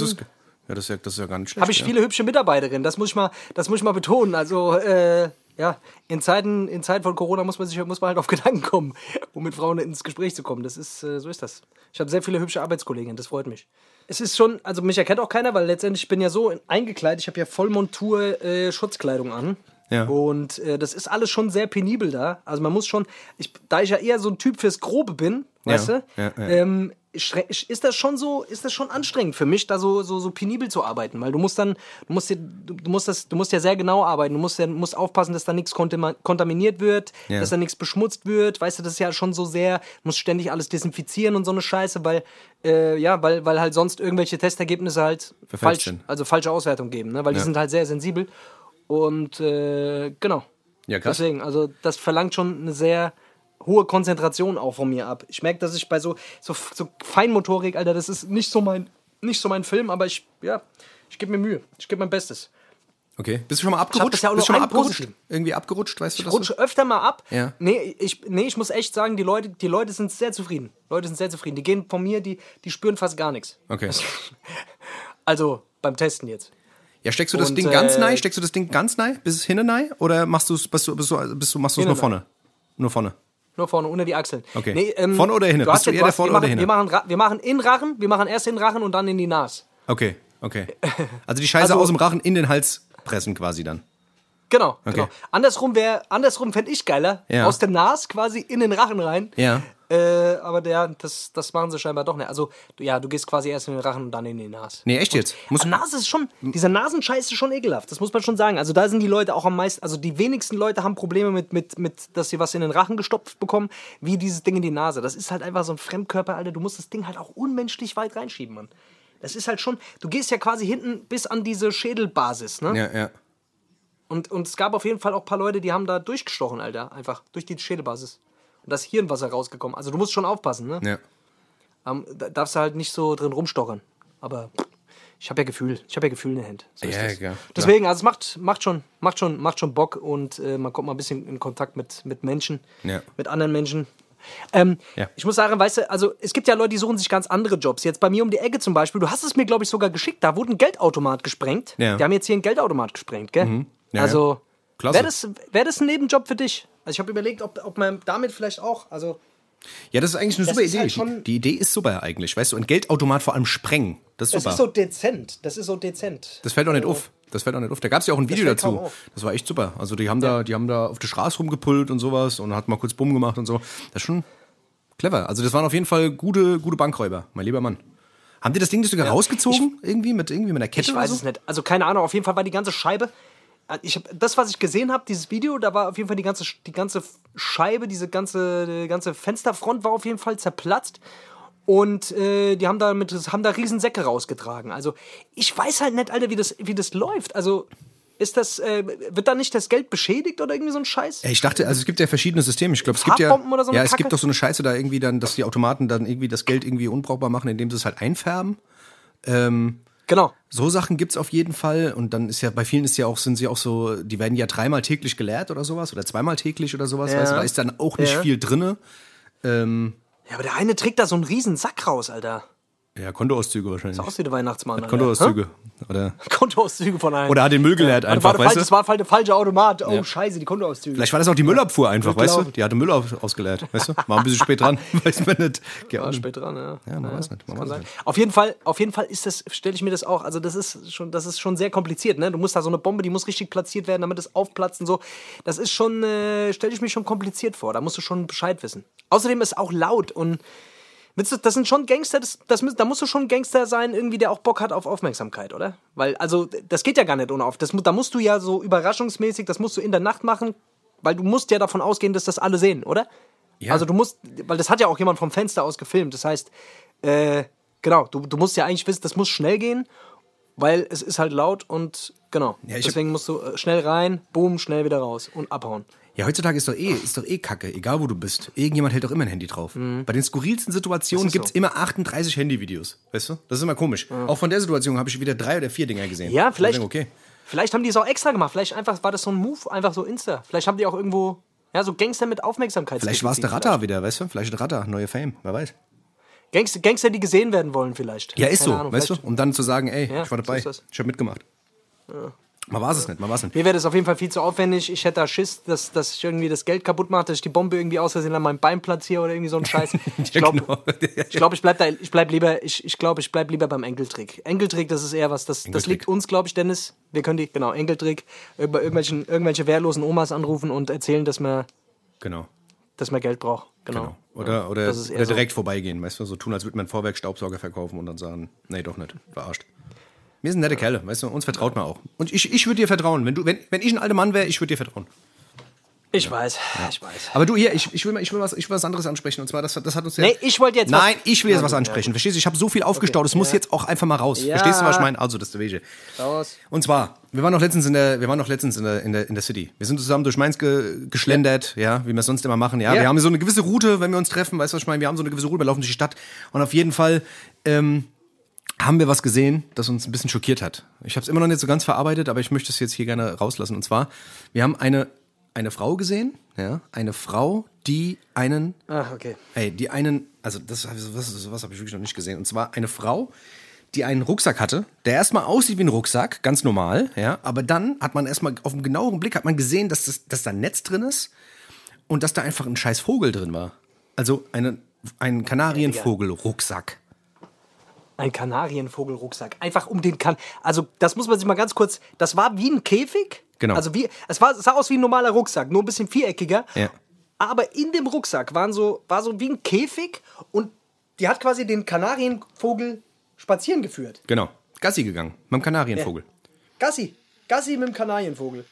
A: das ist ja, das ist ja gar nicht schlecht.
B: habe ich
A: ja.
B: viele hübsche Mitarbeiterinnen. Das muss ich mal, das muss ich mal betonen. Also äh, ja, in Zeiten, in Zeiten von Corona muss man sich, muss man halt auf (laughs) Gedanken kommen, um mit Frauen ins Gespräch zu kommen. Das ist, äh, so ist das. Ich habe sehr viele hübsche Arbeitskolleginnen. Das freut mich. Es ist schon, also mich erkennt auch keiner, weil letztendlich ich bin ja so eingekleidet. Ich habe ja Vollmontur äh, Schutzkleidung an.
A: Ja.
B: Und äh, das ist alles schon sehr penibel da. Also man muss schon, ich, da ich ja eher so ein Typ fürs Grobe bin,
A: Ja,
B: weißt du,
A: ja,
B: ähm, ist das schon so, ist das schon anstrengend für mich, da so, so, so penibel zu arbeiten, weil du musst dann, du musst dir, du, musst das, du musst ja sehr genau arbeiten, du musst ja, musst aufpassen, dass da nichts kontaminiert wird,
A: Ja.
B: dass da nichts beschmutzt wird, weißt du, das ist ja schon so sehr, musst ständig alles desinfizieren und so eine Scheiße, weil, äh, ja, weil, weil halt sonst irgendwelche Testergebnisse halt
A: Verfälscht
B: falsch,
A: sind.
B: also falsche Auswertung geben, ne, weil die
A: Ja.
B: sind halt sehr sensibel und, äh, genau.
A: Ja, krass.
B: Deswegen, also das verlangt schon eine sehr hohe Konzentration auch von mir ab. Ich merke, dass ich bei so, so, so Feinmotorik, Alter, das ist nicht so mein, nicht so mein Film, aber ich, ja, ich gebe mir Mühe. Ich gebe mein Bestes.
A: Okay. Bist du schon mal abgerutscht?
B: bisher auch
A: Bist du schon mal abgerutscht?
B: positiven.
A: Irgendwie abgerutscht, weißt du
B: Ich
A: das?
B: rutsche öfter mal ab.
A: Ja.
B: Nee ich, nee, ich muss echt sagen, die Leute, die Leute sind sehr zufrieden. Leute sind sehr zufrieden. Die gehen von mir, die, die spüren fast gar nichts.
A: Okay. (laughs)
B: Also beim Testen jetzt.
A: Ja, steckst du das
B: Und,
A: Ding ganz
B: äh,
A: nein? Steckst du das Ding ganz nein? Bis es hinten nein? Oder machst du es, bist du, bist du, bist du, machst du es nur vorne? Nur vorne.
B: Nur vorne, unter die Achseln.
A: Okay. Vorne oder hinten? Bist du eher der Vorne
B: wir
A: oder
B: machen,
A: hinten?
B: wir machen, wir machen in Rachen, wir machen erst in Rachen und dann in die Nase.
A: Okay, okay. (laughs) Also die Scheiße
B: Also-
A: aus dem Rachen in den Hals pressen quasi dann.
B: Genau,
A: Okay.
B: genau. Andersrum wäre, andersrum fände ich geiler.
A: Ja.
B: Aus der Nase quasi in den Rachen rein.
A: Ja.
B: Äh, aber der, das, das machen sie scheinbar doch nicht. Also, ja, du gehst quasi erst in den Rachen und dann in die Nase.
A: Nee, echt jetzt? Muss,
B: Die Nase ist schon, dieser Nasenscheiß ist schon ekelhaft, das muss man schon sagen. Also da sind die Leute auch am meisten, also die wenigsten Leute haben Probleme mit, mit, mit, dass sie was in den Rachen gestopft bekommen, wie dieses Ding in die Nase. Das ist halt einfach so ein Fremdkörper, Alter. Du musst das Ding halt auch unmenschlich weit reinschieben, Mann. Das ist halt schon, du gehst ja quasi hinten bis an diese Schädelbasis, ne?
A: ja, ja.
B: Und, und es gab auf jeden Fall auch ein paar Leute, die haben da durchgestochen, Alter. Einfach durch die Schädelbasis. Und das Hirnwasser rausgekommen. Also du musst schon aufpassen, ne?
A: ja.
B: Ähm, da darfst du halt nicht so drin rumstochern. Aber ich habe ja Gefühl. Ich habe ja Gefühl in der Hand. So ist
A: Ja,
B: das.
A: ja,
B: Deswegen, also es macht, macht, schon, macht, schon, macht schon Bock und äh, man kommt mal ein bisschen in Kontakt mit, mit Menschen,
A: Ja.
B: mit anderen Menschen. Ähm,
A: Ja.
B: Ich muss sagen, weißt du, also es gibt ja Leute, die suchen sich ganz andere Jobs. Jetzt bei mir um die Ecke zum Beispiel, du hast es mir, glaube ich, sogar geschickt, da wurde ein Geldautomat gesprengt.
A: Ja.
B: Die haben jetzt hier einen Geldautomat gesprengt, gell?
A: Ja,
B: also, wäre das, wär das ein Nebenjob für dich? Also ich habe überlegt, ob, ob man damit vielleicht auch, also
A: Ja, das ist eigentlich eine
B: Das
A: super Idee.
B: halt schon-
A: die, Idee ist super eigentlich. Weißt du, ein Geldautomat vor allem sprengen. Das ist
B: das
A: super.
B: ist so dezent. Das ist so dezent.
A: Das fällt auch nicht auf. Das fällt auch nicht auf. Da gab es ja auch ein Video
B: kaum
A: dazu. Das war echt super. Also die haben da, die haben da auf der Straße rumgepult und sowas und hat mal kurz Bumm gemacht und so. Das ist schon clever. Also das waren auf jeden Fall gute, gute Bankräuber, mein lieber Mann. Haben die das Ding nicht sogar rausgezogen? irgendwie mit irgendwie mit einer Kette
B: Ich weiß
A: oder
B: es
A: so?
B: nicht. Also keine Ahnung, auf jeden Fall war die ganze Scheibe. Äh, Ich hab, das, was ich gesehen habe, dieses Video, da war auf jeden Fall die ganze, die ganze Scheibe, diese ganze, die ganze Fensterfront war auf jeden Fall zerplatzt. Und äh, die haben da, mit, haben da riesen Säcke rausgetragen. Also ich weiß halt nicht, Alter, wie das, wie das läuft. Also ist das, äh, wird da nicht das Geld beschädigt oder irgendwie so ein Scheiß?
A: Ich dachte, also es gibt ja verschiedene Systeme. Ich glaube, es gibt ja,
B: so
A: ja, es
B: Kacke?
A: gibt doch so eine Scheiße da irgendwie dann, dass die Automaten dann irgendwie das Geld irgendwie unbrauchbar machen, indem sie es halt einfärben.
B: Genau.
A: So Sachen gibt's auf jeden Fall. Und dann ist ja, bei vielen ist ja auch, sind sie auch so, die werden ja dreimal täglich geleert oder sowas oder zweimal täglich oder sowas,
B: Ja.
A: weißt du, da ist dann auch nicht
B: Ja.
A: viel drinne. Ähm,
B: Ja, aber der eine trägt da so einen riesen Sack raus, Alter.
A: Ja, Kontoauszüge wahrscheinlich.
B: Aus wie der Weihnachtsmann. Alter.
A: Kontoauszüge. Oder?
B: Kontoauszüge von einem.
A: oder hat den Müll geleert
B: Warte,
A: einfach,
B: warte,
A: weißt
B: falsch, das
A: du?
B: war der falsche Automat. Oh, scheiße, die Kontoauszüge.
A: Vielleicht war das auch die Müllabfuhr einfach, weißt du? Die hatte Müll aus, ausgeleert, weißt du? War ein bisschen spät dran, (laughs) weiß man nicht. Ja,
B: War spät dran, ja.
A: Ja, man weiß nicht, man weiß
B: sein.
A: nicht.
B: Auf jeden Fall, auf jeden Fall ist das, stelle ich mir das auch, also das ist schon, das ist schon sehr kompliziert, ne? Du musst da so eine Bombe, die muss richtig platziert werden, damit es aufplatzt und so. Das ist schon, äh, stelle ich mir schon kompliziert vor. Da musst du schon Bescheid wissen. Außerdem ist auch laut und du- das sind schon Gangster, das, das, da musst du schon ein Gangster sein, irgendwie, der auch Bock hat auf Aufmerksamkeit, oder? Weil, also, das geht ja gar nicht ohne auf. Das, da musst du ja so überraschungsmäßig, das musst du in der Nacht machen, weil du musst ja davon ausgehen, dass das alle sehen, oder?
A: Ja.
B: Also du musst, weil das hat ja auch jemand vom Fenster aus gefilmt. Das heißt, äh, genau, du, du musst ja eigentlich wissen, das muss schnell gehen, weil es ist halt laut und genau.
A: Ja,
B: Deswegen musst du äh, schnell rein, boom, schnell wieder raus und abhauen.
A: Ja, heutzutage ist doch eh, ist doch eh Kacke, egal wo du bist. Irgendjemand hält doch immer ein Handy drauf. Bei den skurrilsten Situationen
B: Mhm. Ist
A: gibt's
B: so.
A: immer 38 Handyvideos. Weißt du? Das ist immer komisch. Auch von der Situation habe ich wieder drei oder vier Dinger gesehen.
B: Ja, vielleicht,
A: denke, Okay.
B: vielleicht haben die es auch extra gemacht. Vielleicht einfach war das so ein Move, einfach so Insta. Vielleicht haben die auch irgendwo, ja, so Gangster mit Aufmerksamkeit.
A: Vielleicht war es der Ratter wieder, weißt du? Vielleicht der Ratter, neue Fame, wer weiß.
B: Gangster, Gangster, die gesehen werden wollen, vielleicht.
A: Ja, ist
B: Keine
A: so,
B: Ahnung,
A: weißt du?
B: vielleicht-
A: Um dann zu sagen, ey,
B: Ja,
A: ich war
B: so
A: dabei,
B: das.
A: ich habe mitgemacht. Man war es nicht, man war es nicht.
B: Mir wäre das auf jeden Fall viel zu aufwendig. Ich hätte da Schiss, dass, dass ich irgendwie das Geld kaputt mache, dass ich die Bombe irgendwie aus Versehen an meinem Bein platziere oder irgendwie so ein Scheiß. (laughs) Ich
A: Ja,
B: glaube,
A: genau. (laughs)
B: ich, glaub, ich bleib da, ich bleib lieber, ich, ich glaube, ich bleib lieber beim Enkeltrick. Enkeltrick, das ist eher was, das, das liegt uns, glaube ich, Dennis. Wir können die, genau, Enkeltrick, über irgendwelchen, irgendwelche wehrlosen Omas anrufen und erzählen, dass man,
A: Genau.
B: dass man Geld braucht. Genau.
A: Genau. Oder, oder, oder
B: so.
A: direkt vorbeigehen, weißt du? So tun, als würde man Vorwerk Staubsauger verkaufen und dann sagen, nee, doch nicht, verarscht. Wir sind nette Kerle, weißt du? Uns vertraut man auch. Und ich, ich würde dir vertrauen. Wenn, du, wenn, wenn ich ein alter Mann wäre, ich würde dir vertrauen.
B: Ich weiß, ich weiß.
A: Aber du hier, ich, ich, will, mal, ich, will, was, ich will was anderes ansprechen. Und zwar, das, das hat uns ja.
B: Nee, ich wollte jetzt was-
A: Nein, ich will jetzt was ansprechen. Verstehst du? Ich habe so viel aufgestaut, es muss
B: ja.
A: jetzt auch einfach mal raus.
B: Ja.
A: Verstehst du, was ich meine? Also, das ist der Wege.
B: Raus.
A: Und zwar, wir waren noch letztens in der, wir waren noch letztens in der, in der, in der City. Wir sind zusammen durch Mainz ge, geschlendert, ja. wie wir es sonst immer machen. Ja,
B: Ja.
A: wir haben so eine gewisse Route, wenn wir uns treffen, weißt du, was ich meine? Wir haben so eine gewisse Route, wir laufen durch die Stadt. Und auf jeden Fall, ähm, haben wir was gesehen, das uns ein bisschen schockiert hat. Ich habe es immer noch nicht so ganz verarbeitet, aber ich möchte es jetzt hier gerne rauslassen. Und zwar, wir haben eine, eine Frau gesehen, ja, eine Frau, die einen,
B: Ach, okay.
A: ey, die einen, also das, sowas, sowas habe ich wirklich noch nicht gesehen. Und zwar eine Frau, die einen Rucksack hatte, der erstmal aussieht wie ein Rucksack, ganz normal, ja, aber dann hat man erstmal auf einen genaueren Blick hat man gesehen, dass, das, dass da ein Netz drin ist und dass da einfach ein scheiß Vogel drin war. Also eine, ein Kanarienvogel-Rucksack.
B: Ein Kanarienvogelrucksack. Einfach um den kan Also, das muss man sich mal ganz kurz. Das war wie ein Käfig.
A: Genau.
B: Also, wie, es, war, es sah aus wie ein normaler Rucksack, nur ein bisschen viereckiger.
A: Ja.
B: Aber in dem Rucksack waren so, war so wie ein Käfig und die hat quasi den Kanarienvogel spazieren geführt.
A: Genau. Gassi gegangen mit dem Kanarienvogel.
B: Gassi. Gassi mit dem Kanarienvogel.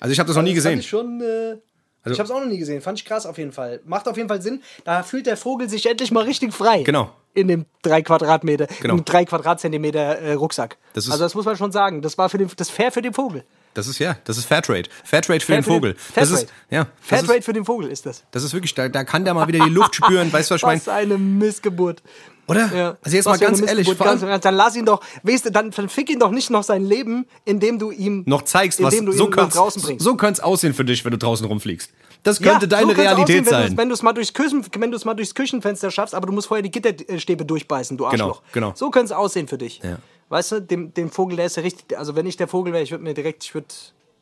A: Also ich habe das noch nie
B: Das
A: gesehen.
B: ich schon. Äh,
A: Also-
B: ich habe es auch noch nie gesehen. Fand ich krass auf jeden Fall. Macht auf jeden Fall Sinn. Da fühlt der Vogel sich endlich mal richtig frei.
A: Genau.
B: In dem drei Quadratmeter,
A: Genau.
B: drei Quadratzentimeter äh, Rucksack.
A: Das ist-
B: also das muss man schon sagen. Das war für den, das fair für den Vogel.
A: Das ist ja, das ist Fairtrade. Fairtrade für den
B: Fair
A: Vogel.
B: Den,
A: das
B: Fairtrade.
A: ist ja, das
B: Fairtrade
A: ist,
B: für den Vogel ist das.
A: das ist wirklich, da, da kann der mal wieder die Luft spüren, weißt du, was ich meine?
B: Was eine Missgeburt.
A: Oder?
B: Ja.
A: Also jetzt
B: Was
A: mal ganz ehrlich,
B: Ganz dann lass ihn doch, weißt du, dann, dann fick ihn doch nicht noch sein Leben, indem du ihm
A: noch zeigst, was
B: indem du
A: so
B: ihn nach
A: könnte
B: draußen bringst.
A: so könnte es aussehen für dich, wenn du draußen rumfliegst. Das
B: Ja,
A: könnte deine
B: so
A: Realität
B: aussehen,
A: sein.
B: Wenn du es mal durchs Küchen, wenn du es mal durchs Küchenfenster schaffst, aber du musst vorher die Gitterstäbe durchbeißen, du
A: Genau,
B: Arschloch.
A: genau.
B: So könnte es aussehen für dich.
A: Ja.
B: Weißt du, dem, dem Vogel, der ist ja richtig. Also wenn ich der Vogel wäre, ich würde mir direkt, ich würde,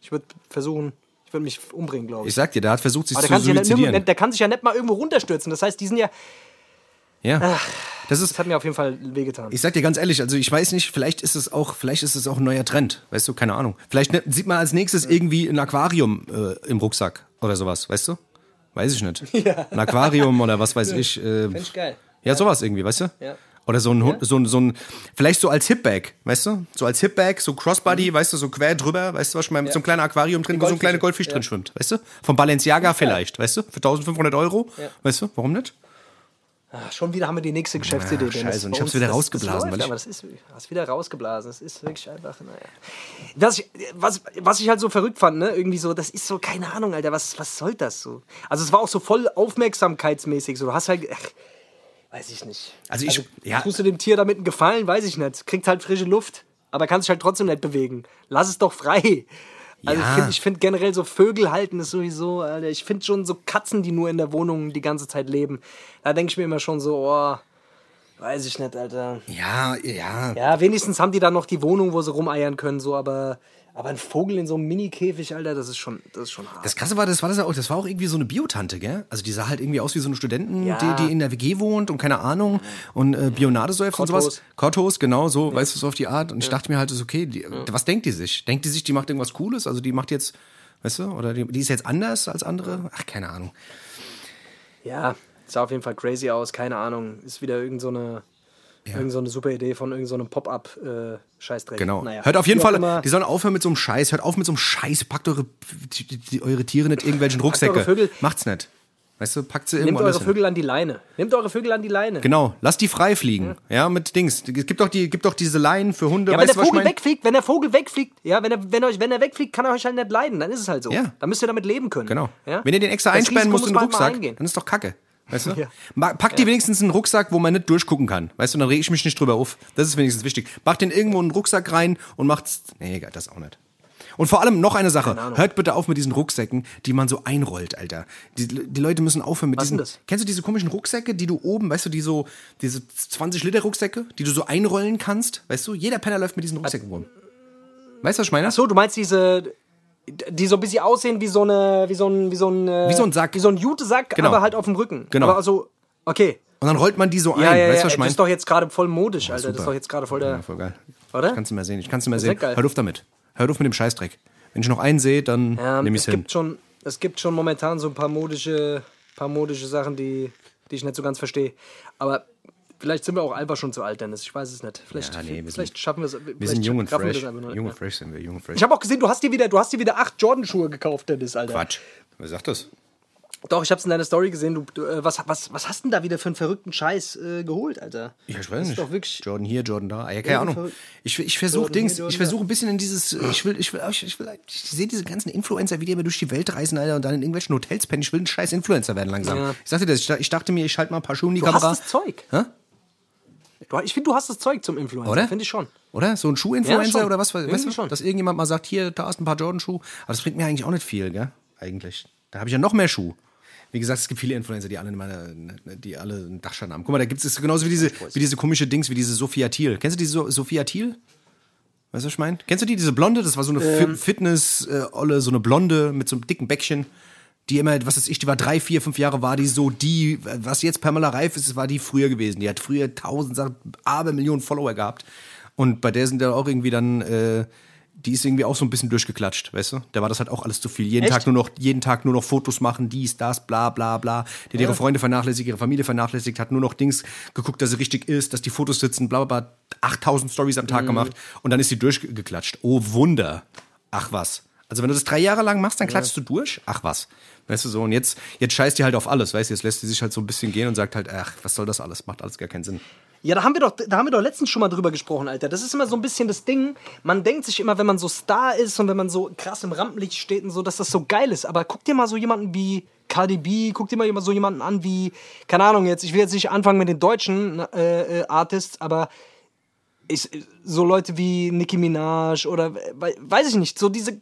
B: ich würde versuchen, ich würde mich umbringen, glaube ich.
A: ich sag dir, der hat versucht, sich
B: aber
A: zu
B: sich ja nicht,
A: suizidieren.
B: der kann sich ja nicht mal irgendwo runterstürzen. Das heißt, die sind ja.
A: Ja. Das ist,
B: Das hat mir auf jeden Fall wehgetan.
A: ich sag dir ganz ehrlich, also ich weiß nicht, vielleicht ist es auch, vielleicht ist es auch ein neuer Trend, weißt du, keine Ahnung. Vielleicht ne, sieht man als nächstes irgendwie ein Aquarium äh, im Rucksack oder sowas, weißt du? Weiß ich nicht. (laughs) Ein Aquarium oder was weiß ich. Äh,
B: ich geil.
A: Ja, sowas irgendwie, weißt du?
B: Ja.
A: Oder so ein, Hund- so ein, so ein, vielleicht so als Hipbag, weißt du? So als Hipbag, so Crossbody, weißt du, so quer drüber, weißt du, was ich meine, mit so einem kleinen Aquarium drin, wo so ein kleiner Goldfisch
B: Goldfische,
A: drin schwimmt, weißt du? Von Balenciaga vielleicht, weißt du? Für 1500 Euro, weißt du? Warum nicht?
B: Ach, schon wieder haben wir die nächste Geschäftsidee. Dennis.
A: scheiße, und ich hab's
B: uns,
A: wieder
B: das-
A: rausgeblasen,
B: Das läuft, aber das ist, hast wieder rausgeblasen. Das ist wirklich einfach, naja. Was ich, was, was ich halt so verrückt fand, ne, irgendwie so, das ist so, keine Ahnung, Alter, was, was soll das so? Also es war auch so voll aufmerksamkeitsmäßig, so, du hast halt, ach, weiß ich nicht.
A: Also ich- ja.
B: Tust du dem Tier damit einen Gefallen, weiß ich nicht. Kriegt halt frische Luft, aber kann sich halt trotzdem nicht bewegen. Lass es doch frei. Also
A: Ja.
B: ich finde find generell so Vögel halten ist sowieso, Alter. Ich finde schon so Katzen, die nur in der Wohnung die ganze Zeit leben. Da denke ich mir immer schon so, oh, weiß ich nicht, Alter.
A: Ja, ja.
B: Ja, wenigstens haben die da noch die Wohnung, wo sie rumeiern können, so, aber, aber ein Vogel in so einem Mini-Käfig, Alter, das ist schon, das ist schon hart.
A: Das Krasse war, das war das auch, das war auch irgendwie so eine Biotante, gell? Also die sah halt irgendwie aus wie so eine Studentin,
B: Ja.
A: die, die in der WG wohnt und keine Ahnung und äh, Bionade säuft und sowas. Kottos, genau, so, weißt du, so auf die Art. Und ich dachte mir halt, das ist okay, die, was denkt die sich? Denkt die sich, die macht irgendwas Cooles? Also die macht jetzt, weißt du, oder die, die ist jetzt anders als andere? Ach, keine Ahnung.
B: Ja, sah auf jeden Fall crazy aus, keine Ahnung. Ist wieder irgend so eine, irgend so eine super Idee von irgendeinem so einem Pop-Up-Scheißdreck.
A: Genau.
B: Naja,
A: Hört auf jeden
B: wie
A: Fall,
B: immer.
A: die sollen aufhören mit so einem Scheiß. Hört auf mit so einem Scheiß. Packt eure, die, die, eure Tiere nicht irgendwelchen Rucksäcke.
B: eure Vögel-
A: Macht's nicht. Weißt du, packt sie
B: Nehmt
A: irgendwo
B: eure
A: anders hin.
B: Vögel an die Leine. Nehmt eure Vögel an die Leine.
A: Genau, lasst die frei fliegen. Ja, mit Dings. Es gibt doch, die, gibt doch diese Leinen für Hunde.
B: Ja, wenn
A: weißt
B: der
A: was ich
B: Vogel
A: mein?
B: wegfliegt, wenn der Vogel wegfliegt, ja, wenn er, wenn, euch, wenn er wegfliegt, kann er euch halt nicht leiden, dann ist es halt so.
A: Ja.
B: Dann müsst ihr damit leben können.
A: Genau.
B: Ja?
A: Wenn ihr den extra
B: Das
A: einsperren
B: Risiko
A: musst in den Rucksack, dann ist doch Kacke. Weißt du?
B: Ja.
A: Packt die wenigstens in einen Rucksack, wo man nicht durchgucken kann. Weißt du, dann rege ich mich nicht drüber auf. Das ist wenigstens wichtig. Macht den irgendwo in einen Rucksack rein und macht's. Nee, egal, das auch nicht. Und vor allem noch eine Sache. Hört bitte auf mit diesen Rucksäcken, die man so einrollt, Alter. Die, die Leute müssen aufhören mit
B: Was
A: diesen.
B: denn das?
A: Kennst du diese komischen Rucksäcke, die du oben, weißt du, die so, diese 20 Liter Rucksäcke, die du so einrollen kannst? Weißt du, jeder Penner läuft mit diesen Rucksäcken rum. Weißt du, was ich meine?
B: So, du meinst diese, die so ein bisschen aussehen wie so eine, wie so ein, wie so ein, äh,
A: Wie so ein Sack.
B: Wie so ein Jutesack,
A: Genau.
B: aber halt auf dem Rücken.
A: Genau.
B: Aber also, okay.
A: Und dann rollt man die so ein.
B: Ja, ja,
A: weißt du,
B: ja,
A: was ich
B: das
A: meine?
B: ist doch jetzt gerade voll modisch, Alter. Das ist
A: super.
B: doch jetzt gerade voll der.
A: Ja, voll geil.
B: Oder?
A: Kannst du mehr sehen. Ich kannst du mehr sehen.
B: geil.
A: Hört auf damit. Hört auf mit dem Scheißdreck. Wenn ich noch einen sehe, dann
B: Ja,
A: nehme
B: es
A: ich's hin.
B: gibt schon, es gibt schon momentan so ein paar modische, paar modische Sachen, die, die ich nicht so ganz verstehe. Aber vielleicht sind wir auch einfach schon zu alt, Dennis. Ich weiß es nicht. Vielleicht,
A: Ja, nee,
B: vielleicht
A: sind-
B: schaffen wir es.
A: Wir sind jung und fresh.
B: Jung
A: und fresh sind wir. Jung und fresh.
B: Ich habe auch gesehen, du hast dir wieder, du hast dir wieder acht Jordan-Schuhe gekauft, Dennis, Alter.
A: Quatsch. Wer sagt das?
B: Doch, ich hab's in deiner Story gesehen. Du, du, äh, was, was, was hast denn da wieder für einen verrückten Scheiß äh, geholt, Alter?
A: Ich weiß
B: Das
A: nicht.
B: doch wirklich-
A: Jordan hier, Jordan da. Ja, keine Ahnung. Ich, ich versuche Dings,
B: hier,
A: ich versuche ein bisschen in dieses, ich will, ich will, ich, ich, will, ich sehe diese ganzen Influencer, wie die immer durch die Welt reisen, Alter, und dann in irgendwelchen Hotels pennen. Ich will ein scheiß Influencer werden langsam.
B: Ja.
A: Ich sagte das, ich, ich dachte mir, ich schalte mal ein paar Schuhe in die
B: Du
A: Kamera.
B: hast das Zeug.
A: Hä?
B: Du, ich finde, du hast das Zeug zum Influencer.
A: Oder?
B: Finde ich schon.
A: Oder? So ein Schuhinfluencer
B: Ja,
A: oder was? Weißt du,
B: schon.
A: dass irgendjemand mal sagt, hier, da hast ein paar Jordan-Schuhe. Aber das bringt mir eigentlich auch nicht viel, gell? Eigentlich. Da habe ich ja noch mehr Schuh. Wie gesagt, es gibt viele Influencer, die alle, meine, die alle einen Dachschaden haben. Guck mal, da gibt es genauso wie diese, wie diese komische Dings, wie diese Sophia Thiel. Kennst du diese so Sophia Thiel? Weißt du, was ich meine? Kennst du die, diese Blonde? Das war so eine
B: Ähm.
A: Fi- Fitness-Olle, so eine Blonde mit so einem dicken Bäckchen. Die immer, was weiß ich, die war drei, vier, fünf Jahre, war die so die, was jetzt Pamela Reif ist, war die früher gewesen. Die hat früher tausend, Sachen, aber Millionen Follower gehabt. Und bei der sind da auch irgendwie dann, äh, die ist irgendwie auch so ein bisschen durchgeklatscht, weißt du? Da war das halt auch alles zu viel. Jeden
B: Echt?
A: Tag nur noch, jeden Tag nur noch Fotos machen, dies, das, bla, bla, bla. Die hat ihre Freunde vernachlässigt, ihre Familie vernachlässigt, hat nur noch Dings geguckt, dass sie richtig ist, dass die Fotos sitzen, bla, bla, bla. 8000 Stories am
B: Mhm.
A: Tag gemacht. Und dann ist sie durchgeklatscht. Oh Wunder. Ach was. Also wenn du das drei Jahre lang machst, dann klatschst du durch. Ach was. Weißt du so, und jetzt, jetzt scheißt die halt auf alles, weißt du, jetzt lässt sie sich halt so ein bisschen gehen und sagt halt, ach, was soll das alles? Macht alles gar keinen Sinn.
B: Ja, da haben wir doch, da haben wir doch letztens schon mal drüber gesprochen, Alter. Das ist immer so ein bisschen das Ding. Man denkt sich immer, wenn man so Star ist und wenn man so krass im Rampenlicht steht und so, dass das so geil ist. Aber guck dir mal so jemanden wie Cardi B, guck dir mal so jemanden an wie, keine Ahnung jetzt, ich will jetzt nicht anfangen mit den deutschen äh, äh, Artists, aber ich, so Leute wie Nicki Minaj oder we- weiß ich nicht, so diese.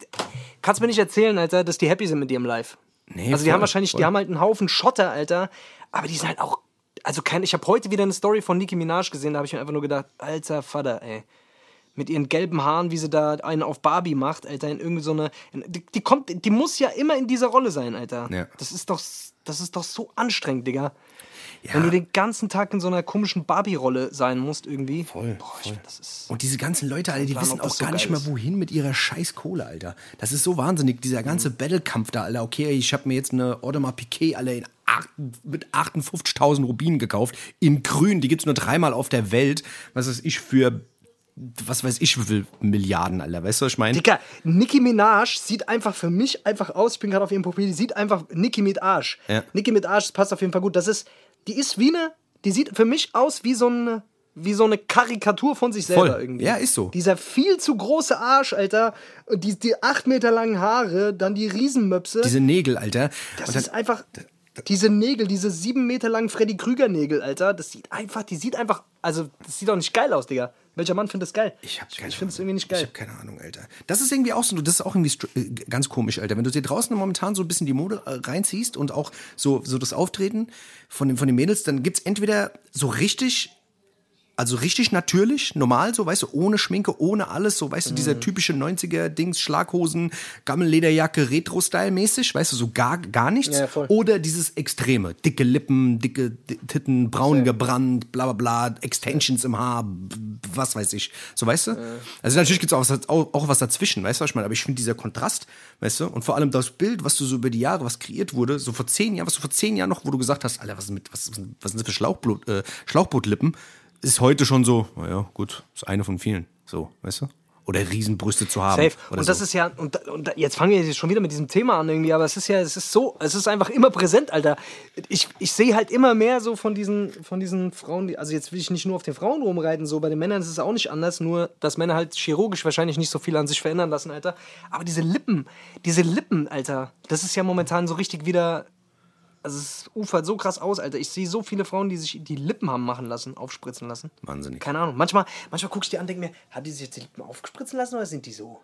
B: Kannst mir nicht erzählen, Alter, dass die happy sind mit ihrem Live.
A: Nee,
B: also die
A: voll,
B: haben wahrscheinlich,
A: voll.
B: die haben halt einen Haufen Schotter, Alter, aber die sind halt auch. Also kein, ich habe heute wieder eine Story von Nicki Minaj gesehen, da habe ich mir einfach nur gedacht, alter Vater, ey. Mit ihren gelben Haaren, wie sie da einen auf Barbie macht, Alter, in irgendwie so eine. Die, die kommt, die muss ja immer in dieser Rolle sein, Alter.
A: Ja.
B: Das ist doch, das ist doch so anstrengend, Digga. Wenn du den ganzen Tag in so einer komischen Barbie-Rolle sein musst, irgendwie.
A: Voll,
B: Boah, ich
A: voll.
B: find, ist.
A: Und diese ganzen Leute, Alter, die
B: Plan,
A: wissen auch
B: so
A: gar nicht mehr, wohin mit ihrer scheiß Kohle, Alter. Das ist so wahnsinnig, dieser ganze Battle-Kampf da, Alter. Okay, ich habe mir jetzt eine Audemars Piquet, Alter, in acht, mit 58.000 Rubinen gekauft, in grün. Die gibt's nur dreimal auf der Welt. Was weiß ich für, was weiß ich, wie viel Milliarden, Alter. Weißt du, was ich meine?
B: Digga, Nicki Minaj sieht einfach für mich einfach aus, ich bin gerade auf ihrem Profil, die sieht einfach Nicki mit Arsch.
A: Ja.
B: Nicki mit Arsch, das passt auf jeden Fall gut. Das ist, die ist wie eine, die sieht für mich aus wie so eine, wie so eine Karikatur von sich selber
A: Voll.
B: irgendwie.
A: Ja, ist so.
B: Dieser viel zu große Arsch, Alter, und die, die acht Meter langen Haare, dann die Riesenmöpse.
A: Diese Nägel, Alter.
B: das
A: dann,
B: ist einfach, diese Nägel, diese sieben Meter langen Freddy Krüger Nägel, Alter, das sieht einfach, die sieht einfach, also, das sieht doch nicht geil aus, Digga. Welcher Mann findet das geil?
A: Ich, hab keine
B: ich finde es irgendwie nicht
A: Ich
B: geil.
A: habe keine Ahnung, Alter. Das ist irgendwie auch so, das ist auch irgendwie äh, ganz komisch, Alter. Wenn du dir draußen momentan so ein bisschen die Mode äh, reinziehst und auch so, so das Auftreten von den, von den Mädels, dann gibt's entweder so richtig, also richtig natürlich, normal so, weißt du, ohne Schminke, ohne alles, so, weißt du,
B: Mhm.
A: dieser typische 90er-Dings, Schlaghosen, Gammellederjacke, Retro-Style-mäßig, weißt du, so gar, gar nichts.
B: Ja.
A: Oder dieses Extreme, dicke Lippen, dicke Titten, braun gebrannt, bla bla bla, Extensions im Haar, was weiß ich. So, weißt du? Also natürlich gibt's auch, was- auch, auch was dazwischen, weißt du, was ich meine? Aber ich finde dieser Kontrast, weißt du, und vor allem das Bild, was du so über die Jahre, was kreiert wurde, so vor zehn Jahren, was du vor zehn Jahren noch, wo du gesagt hast, Alter, was ist mit, was, was, was sind das für Schlauchblut, äh, Schlauchbootlippen, ist heute schon so, naja, gut, ist eine von vielen. So, weißt du? Oder Riesenbrüste zu haben.
B: Safe. Und das
A: so.
B: ist ja, und, und jetzt fangen wir jetzt schon wieder mit diesem Thema an irgendwie, aber es ist ja, es ist so, es ist einfach immer präsent, Alter. Ich, ich sehe halt immer mehr so von diesen, von diesen Frauen, die, also jetzt will ich nicht nur auf den Frauen rumreiten, so bei den Männern ist es auch nicht anders, nur dass Männer halt chirurgisch wahrscheinlich nicht so viel an sich verändern lassen, Alter. Aber diese Lippen, diese Lippen, Alter, das ist ja momentan so richtig wieder, also es ufert so krass aus, Alter. Ich sehe so viele Frauen, die sich die Lippen haben machen lassen, aufspritzen lassen.
A: Wahnsinnig.
B: Keine Ahnung. Manchmal, manchmal gucke ich die an und denke mir, hat die sich jetzt die Lippen aufspritzen lassen oder sind die so?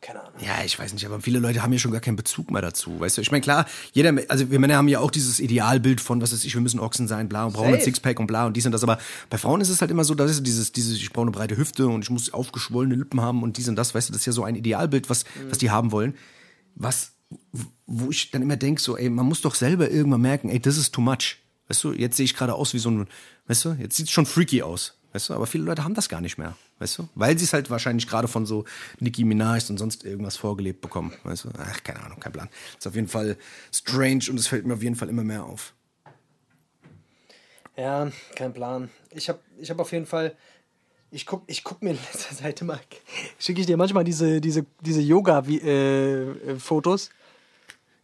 B: Keine Ahnung.
A: Ja, ich weiß nicht, aber viele Leute haben ja schon gar keinen Bezug mehr dazu. Weißt du, ich meine, klar, jeder, also wir Männer haben ja auch dieses Idealbild von, was weiß ich, wir müssen Ochsen sein, bla, und brauchen ein. Sixpack und bla und dies und das. Aber bei Frauen ist es halt immer so, dass dieses, dieses, ich brauche eine breite Hüfte und ich muss aufgeschwollene Lippen haben und dies und das. Weißt du, das ist ja so ein Idealbild, was, was die haben wollen. Was, wo ich dann immer denke, so, ey, man muss doch selber irgendwann merken, ey, das ist too much. Weißt du, jetzt sehe ich gerade aus wie so ein, weißt du, jetzt sieht es schon freaky aus. Weißt du, aber viele Leute haben das gar nicht mehr, weißt du? Weil sie es halt wahrscheinlich gerade von so Nicki Minaj und sonst irgendwas vorgelebt bekommen, weißt du? Ach, keine Ahnung, kein Plan. Ist auf jeden Fall strange und es fällt mir auf jeden Fall immer mehr auf.
B: Ja, kein Plan. Ich habe ich hab auf jeden Fall. Ich guck, ich guck mir in letzter Zeit immer. (laughs) Schicke ich dir manchmal diese, diese, diese Yoga-Fotos,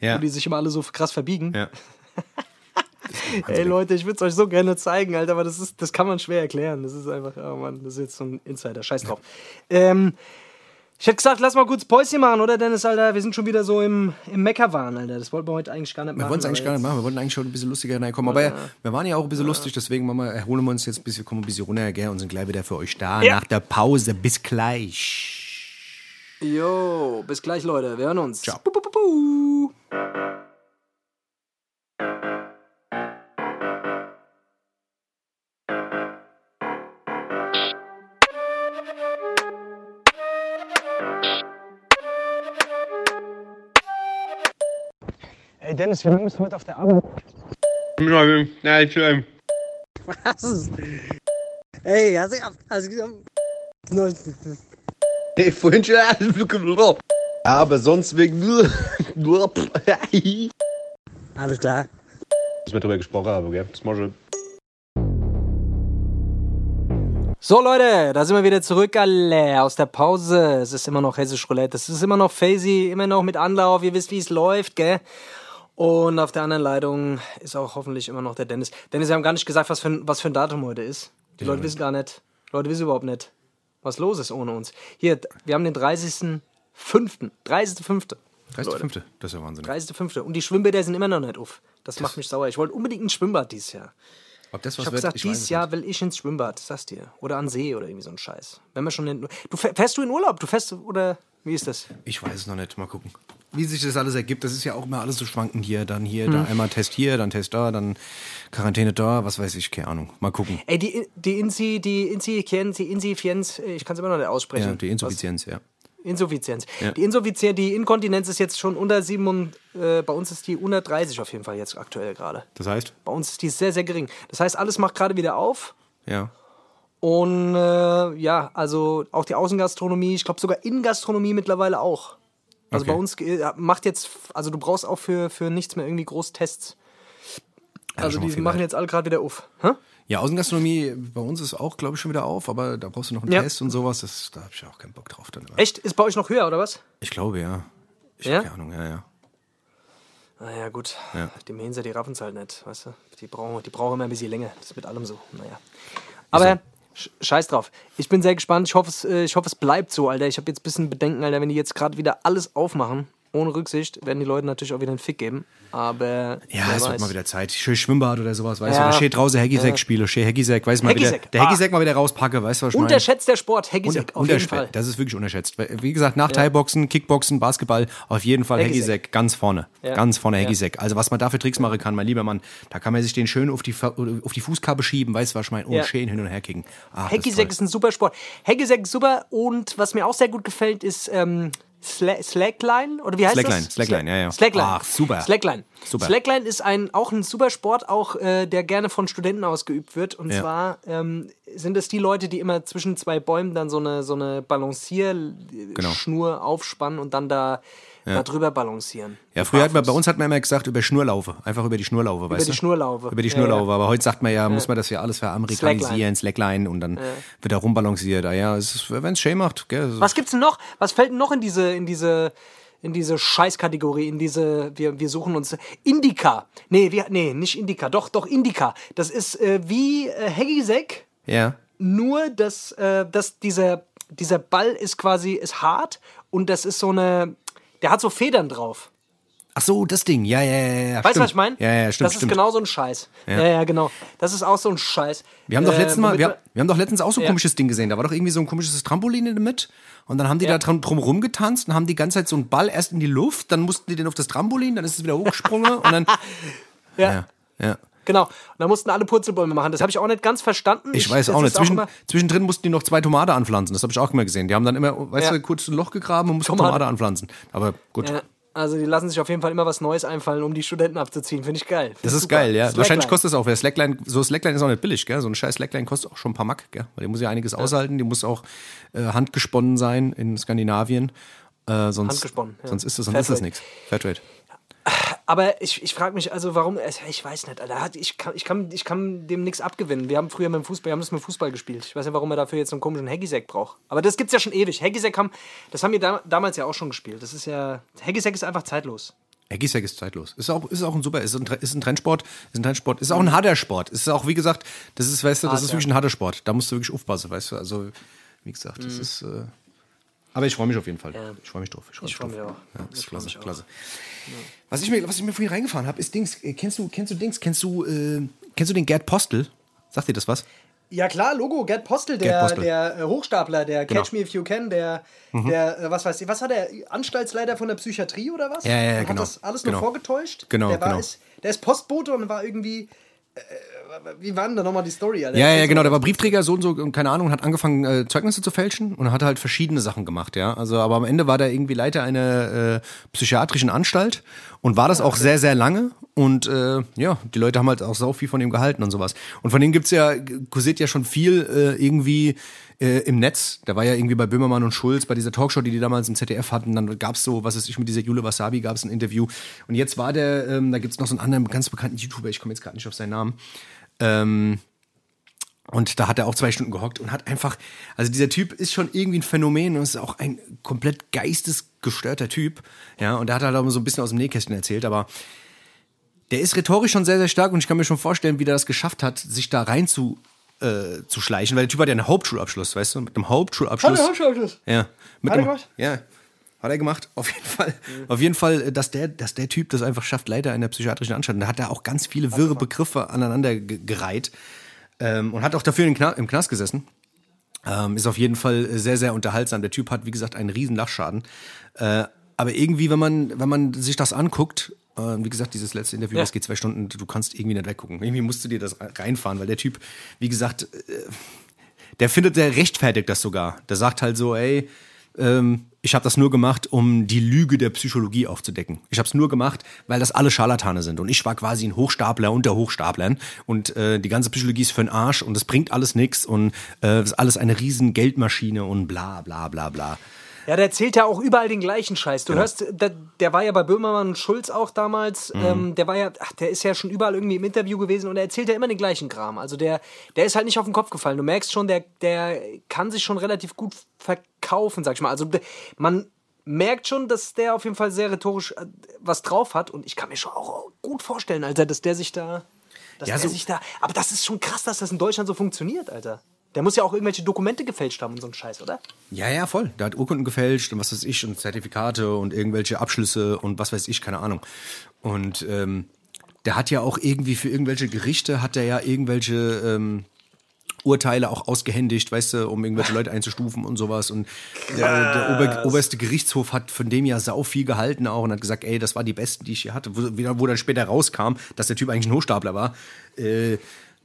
A: Ja.
B: wo die sich immer alle so krass verbiegen.
A: ja. (laughs)
B: Ey Leute, ich würde es euch so gerne zeigen, Alter, aber das, ist, das kann man schwer erklären. Das ist einfach, oh Mann, das ist jetzt so ein Insider. Scheiß drauf. (laughs) Ähm, Ich hätte gesagt, lass mal kurz Päuschen machen, oder Dennis, Alter? Wir sind schon wieder so im, im Meckerwahn, Alter. Das wollten wir heute eigentlich gar nicht machen.
A: Wir wollten es eigentlich gar nicht machen, wir wollten eigentlich schon ein bisschen lustiger reinkommen. Aber ja, wir waren ja auch ein bisschen lustig, deswegen machen wir, erholen wir uns jetzt ein bisschen, kommen ein bisschen runter, gell, und sind gleich wieder für euch da.
B: Ja.
A: Nach der Pause. Bis gleich.
B: Jo, bis gleich, Leute. Wir hören uns.
A: Ciao.
B: Bu, bu, bu,
C: Dennis, wir müssen heute auf der Arbeit.
D: Nein, schön.
C: Was? Ey, hast du. Hast du
D: Nee, vorhin schon alles Ja, aber sonst wegen nur. (laughs) nur.
C: Alles klar.
D: Dass wir drüber gesprochen haben, gell? Das mal schon.
B: So, Leute, da sind wir wieder zurück, alle, aus der Pause. Es ist immer noch hessisch Roulette. Es ist immer noch Fazy, immer noch mit Anlauf. Ihr wisst, wie es läuft, gell? Und auf der anderen Leitung ist auch hoffentlich immer noch der Dennis. Dennis, wir haben gar nicht gesagt, was für ein, was für ein Datum heute ist. Die Leute wissen gar nicht. Die Leute wissen überhaupt nicht, was los ist ohne uns. Hier, wir haben den 30.05. 30.05.
A: 30.5. Das ist ja Wahnsinn.
B: 30.05. Und die Schwimmbäder sind immer noch nicht auf. Das macht mich sauer. Ich wollte unbedingt ein Schwimmbad dieses Jahr.
A: Ob das was
B: Ich habe gesagt,
A: ich
B: dieses
A: es
B: Jahr will ich ins Schwimmbad, sag's dir. Oder an See oder irgendwie so ein Scheiß. Wenn wir schon in, du fähr- fährst du in Urlaub? Du fährst oder wie ist das?
A: Ich weiß es noch nicht. Mal gucken. Wie sich das alles ergibt, das ist ja auch immer alles so schwankend hier. Dann hier,
B: Hm.
A: da einmal Test hier, dann Test da, dann Quarantäne da, was weiß ich, keine Ahnung. Mal gucken.
B: Ey, die die Insi, die Insifienz, die Insuffizienz, ich kann es immer noch nicht aussprechen.
A: Ja, die Insuffizienz, ja.
B: Was? Insuffizienz.
A: Ja.
B: Die Insuffizienz, die Inkontinenz ist jetzt schon unter 7 und, äh, bei uns ist die unter 30 auf jeden Fall jetzt aktuell gerade.
A: Das heißt?
B: Bei uns ist die sehr sehr gering. Das heißt, alles macht gerade wieder auf.
A: Ja.
B: Und äh, ja, also auch die Außengastronomie, ich glaube sogar Innengastronomie mittlerweile auch. Also
A: Okay.
B: bei uns äh, macht jetzt, also du brauchst auch für, für nichts mehr irgendwie groß Tests. Also
A: mal
B: die machen jetzt alle gerade wieder auf. Hä?
A: Ja, Außengastronomie bei uns ist auch, glaube ich, schon wieder auf, aber da brauchst du noch einen
B: Ja.
A: Test und sowas. Das, da habe ich auch keinen Bock drauf. Dann.
B: Echt? Ist bei euch noch höher oder was?
A: Ich glaube, ja. Ich
B: Ja?
A: habe keine Ahnung, ja, ja.
B: Naja, gut.
A: Ja.
B: Die Mensa, die raffen es halt nicht, weißt du? Die brauchen, die brauchen immer ein bisschen länger. Das ist mit allem so. Naja. Aber sch- scheiß drauf. Ich bin sehr gespannt. Ich hoffe, es, äh, ich hoffe, es bleibt so, Alter. Ich habe jetzt ein bisschen Bedenken, Alter, wenn die jetzt gerade wieder alles aufmachen, ohne Rücksicht, werden die Leute natürlich auch wieder einen Fick geben. Aber.
A: Ja, es wird mal wieder Zeit. Schön Schwimmbad oder sowas, weißt
B: Ja.
A: du? Da steht draußen Heggisek-Spiele, schön Heggisek, weiß mal wieder. Der
B: ah.
A: Heggisek mal wieder rauspacke, weißt du, was ich meine?
B: Unterschätzt der Sport, Heggisek, auf jeden. Fall.
A: Das ist wirklich unterschätzt. Wie gesagt, nach Thai-Boxen, Kickboxen, Basketball, auf jeden Fall.
B: Heggisek
A: ganz vorne.
B: Ja.
A: Ganz vorne
B: Ja.
A: Heggisek. Also was man da für Tricks machen kann, mein lieber Mann, da kann man sich den schön auf die, auf die Fußkappe schieben, weißt du, was ich meine? Und
B: Ja.
A: schön hin und her kicken. Ach, toll.
B: ist ein super Sport. Heggisek ist super und was mir auch sehr gut gefällt, ist ähm, Sla Slackline oder wie heißt
A: Slackline,
B: das?
A: Slackline, ja, ja.
B: Slackline.
A: Ach, super.
B: Slackline.
A: Super.
B: Slackline ist ein, auch ein super Sport, auch äh, der gerne von Studenten ausgeübt wird. Und
A: Ja.
B: zwar ähm, sind es die Leute, die immer zwischen zwei Bäumen dann so eine, so eine Balancierschnur
A: Genau.
B: aufspannen und dann da, da drüber balancieren.
A: Ja, früher hat man, bei uns hat man immer gesagt, über Schnurlaufe. Einfach über die Schnurlaufe, weißt du?
B: die Schnurlaufe.
A: Über die
B: Ja,
A: Schnurlaufe.
B: ja.
A: Aber heute sagt man ja, muss man das ja alles veramerikanisieren, Slackline, und dann wird da rumbalanciert. Ah, ja, wenn es schön macht, gell?
B: Was gibt's denn noch? Was fällt denn noch in diese, in diese, in diese Scheißkategorie, in diese, wir, wir suchen uns Indica. Nee, wir, nee, nicht Indica, doch, doch Indica. Das ist äh, wie äh, Heggisek,
A: Ja.
B: nur dass, äh, dass dieser, dieser Ball ist quasi, ist hart und das ist so eine, der hat so Federn drauf.
A: Ach so, das Ding. Ja, ja, ja, ja.
B: Weißt du, was ich meine?
A: Ja, ja, stimmt,
B: Das
A: stimmt.
B: ist genau so ein Scheiß. Ja. ja, genau. Das ist auch so ein Scheiß.
A: Wir haben doch
B: Äh,
A: letztens mal, wir, wir haben doch letztens auch so ein
B: Ja.
A: komisches Ding gesehen. Da war doch irgendwie so ein komisches Trampolin in der Mitte. Und dann haben die da drum, drum rumgetanzt und haben die ganze Zeit so einen Ball erst in die Luft, dann mussten die den auf das Trampolin, dann ist es wieder hochgesprungen (laughs) und dann.
B: ja.
A: Ja, ja.
B: Genau. Und da mussten alle Purzelbäume machen. Das habe ich auch nicht ganz verstanden.
A: Ich, weiß
B: das
A: auch nicht. Zwischen,
B: immer-
A: zwischendrin mussten die noch zwei Tomate anpflanzen. Das habe ich auch immer gesehen. Die haben dann immer, weißt
B: Ja.
A: du, kurz ein Loch gegraben und mussten
B: Tomate.
A: Tomate anpflanzen. Aber gut.
B: Ja, also die lassen sich auf jeden Fall immer was Neues einfallen, um die Studenten abzuziehen. Finde ich geil.
A: Das ist
B: super.
A: geil, ja.
B: Slackline.
A: Wahrscheinlich kostet es auch, Slackline, so Slackline ist auch nicht billig, gell? So ein scheiß Slackline kostet auch schon ein paar Mack, gell? Weil die muss ja einiges aushalten, die muss auch äh, handgesponnen sein in Skandinavien. Äh, sonst,
B: Handgesponnen, ja.
A: sonst ist das, sonst ist das
B: Fairtrade.
A: nichts. Fairtrade.
B: Aber ich, ich frage mich also, warum, ich weiß nicht, Alter, hat- ich kann, ich kann, ich kann dem nichts abgewinnen. Wir haben früher mit dem Fußball, wir haben das mit Fußball gespielt. Ich weiß nicht, warum er dafür jetzt so einen komischen Heggisek braucht. Aber das gibt's ja schon ewig. Heggisek haben, das haben wir da, damals ja auch schon gespielt. Das ist ja, Heggisek ist einfach zeitlos.
A: Hackisack ist zeitlos. Ist auch, ist auch ein super, ist ein, ist ein Trendsport, ist ein Trendsport, ist auch ein harter Sport. Ist auch, wie gesagt, das ist, weißt du, das ist wirklich ein harter Sport. Da musst du wirklich aufpassen, weißt du. Also, wie gesagt,
B: Mhm.
A: das ist, äh, Aber ich freue mich auf jeden Fall.
B: Ja.
A: Ich freue mich drauf. Ich freue
B: Ich
A: mich
B: freu mich auch.
A: Ja, das ist
B: Ich
A: klasse, klasse. Was, ich mir, was ich mir vorhin reingefahren habe, ist Dings. äh, Kennst du, kennst du Dings? Kennst du, äh, kennst du den Gerd Postel? Sagt dir das was?
B: Ja klar, Logo, Gerd Postel,
A: Gerd
B: der,
A: Postel.
B: der äh, Hochstapler, der
A: Genau. Mhm.
B: Catch Me If You Can, der, der äh, was weiß ich, was hat der, Anstaltsleiter von der Psychiatrie oder was?
A: Ja, ja, ja, genau.
B: Hat das alles
A: Genau.
B: nur vorgetäuscht?
A: Genau,
B: der war,
A: genau.
B: Ist, der ist Postbote und war irgendwie, wie war denn da nochmal die Story? Alter?
A: Ja, ja, genau. Der war Briefträger, so und so, und keine Ahnung, und hat angefangen, äh, Zeugnisse zu fälschen und hat halt verschiedene Sachen gemacht, ja. Also, aber am Ende war der irgendwie Leiter einer äh, psychiatrischen Anstalt und war das auch sehr, sehr lange. Und äh, ja, die Leute haben halt auch sau viel von ihm gehalten und sowas. Und von dem gibt's ja, kursiert ja schon viel äh, irgendwie äh, im Netz. Da war ja irgendwie bei Böhmermann und Schulz, bei dieser Talkshow, die die damals im ZDF hatten, dann gab's so, was weiß ich, mit dieser Jule Wasabi gab's ein Interview. Und jetzt war der, ähm, da gibt's noch so einen anderen ganz bekannten YouTuber, ich komme jetzt gerade nicht auf seinen Namen. Ähm, und da hat er auch zwei Stunden gehockt und hat einfach, also dieser Typ ist schon irgendwie ein Phänomen und ist auch ein komplett geistesgestörter Typ. Ja, und der hat halt auch so ein bisschen aus dem Nähkästchen erzählt, aber der ist rhetorisch schon sehr, sehr stark und ich kann mir schon vorstellen, wie der das geschafft hat, sich da rein zu, äh, zu schleichen, weil der Typ hat ja einen Hauptschulabschluss, weißt du, mit einem Hauptschulabschluss.
B: Hat er Hauptschulabschluss?
A: Ja. Mit
B: Hat er gemacht?
A: Ja. Hat er gemacht, auf jeden Fall. Auf jeden Fall, äh, dass der, dass der Typ das einfach schafft, Leiter einer psychiatrischen Anstalt. Da hat er auch ganz viele wirre Begriffe aneinander ge- gereiht. Ähm, und hat auch dafür in Kna im Knast gesessen. Ähm, ist auf jeden Fall sehr, sehr unterhaltsam. Der Typ hat, wie gesagt, einen riesen Lachschaden. Äh, aber irgendwie, wenn man, wenn man sich das anguckt, äh, wie gesagt, dieses letzte Interview,
B: Ja.
A: das geht zwei Stunden, du kannst irgendwie nicht weggucken. Irgendwie musst du dir das reinfahren, weil der Typ, wie gesagt, der findet, der rechtfertigt das sogar. Der sagt halt so, ey, ähm, ich habe das nur gemacht, um die Lüge der Psychologie aufzudecken. Ich habe es nur gemacht, weil das alle Scharlatane sind. Und ich war quasi ein Hochstapler unter Hochstaplern. Und äh, die ganze Psychologie ist für den Arsch und es bringt alles nichts und äh, ist alles eine riesen Geldmaschine und bla bla bla bla.
B: Ja, der erzählt ja auch überall den gleichen Scheiß. Du hörst, der, der war ja bei Böhmermann und Schulz auch damals.
A: Mhm.
B: Ähm, der war ja, ach, der ist ja schon überall irgendwie im Interview gewesen und er erzählt ja immer den gleichen Kram. Also der, der ist halt nicht auf den Kopf gefallen. Du merkst schon, der, der kann sich schon relativ gut verkaufen, sag ich mal. Also man merkt schon, dass der auf jeden Fall sehr rhetorisch äh, was drauf hat und ich kann mir schon auch gut vorstellen, Alter, dass der sich da, dass
A: Ja,
B: der
A: so-
B: sich da, aber das ist schon krass, dass das in Deutschland so funktioniert, Alter. Der muss ja auch irgendwelche Dokumente gefälscht haben und so ein Scheiß, oder?
A: Ja, ja, voll. Der hat Urkunden gefälscht und was weiß ich und Zertifikate und irgendwelche Abschlüsse und was weiß ich, keine Ahnung. Und ähm, der hat ja auch irgendwie für irgendwelche Gerichte, hat er ja irgendwelche ähm, Urteile auch ausgehändigt, weißt du, um irgendwelche Leute einzustufen und sowas. Und der, der Ober, oberste Gerichtshof hat von dem ja sau viel gehalten auch und hat gesagt, ey, das war die besten, die ich hier hatte. Wo, wo dann später rauskam, dass der Typ eigentlich ein Hochstapler war, äh,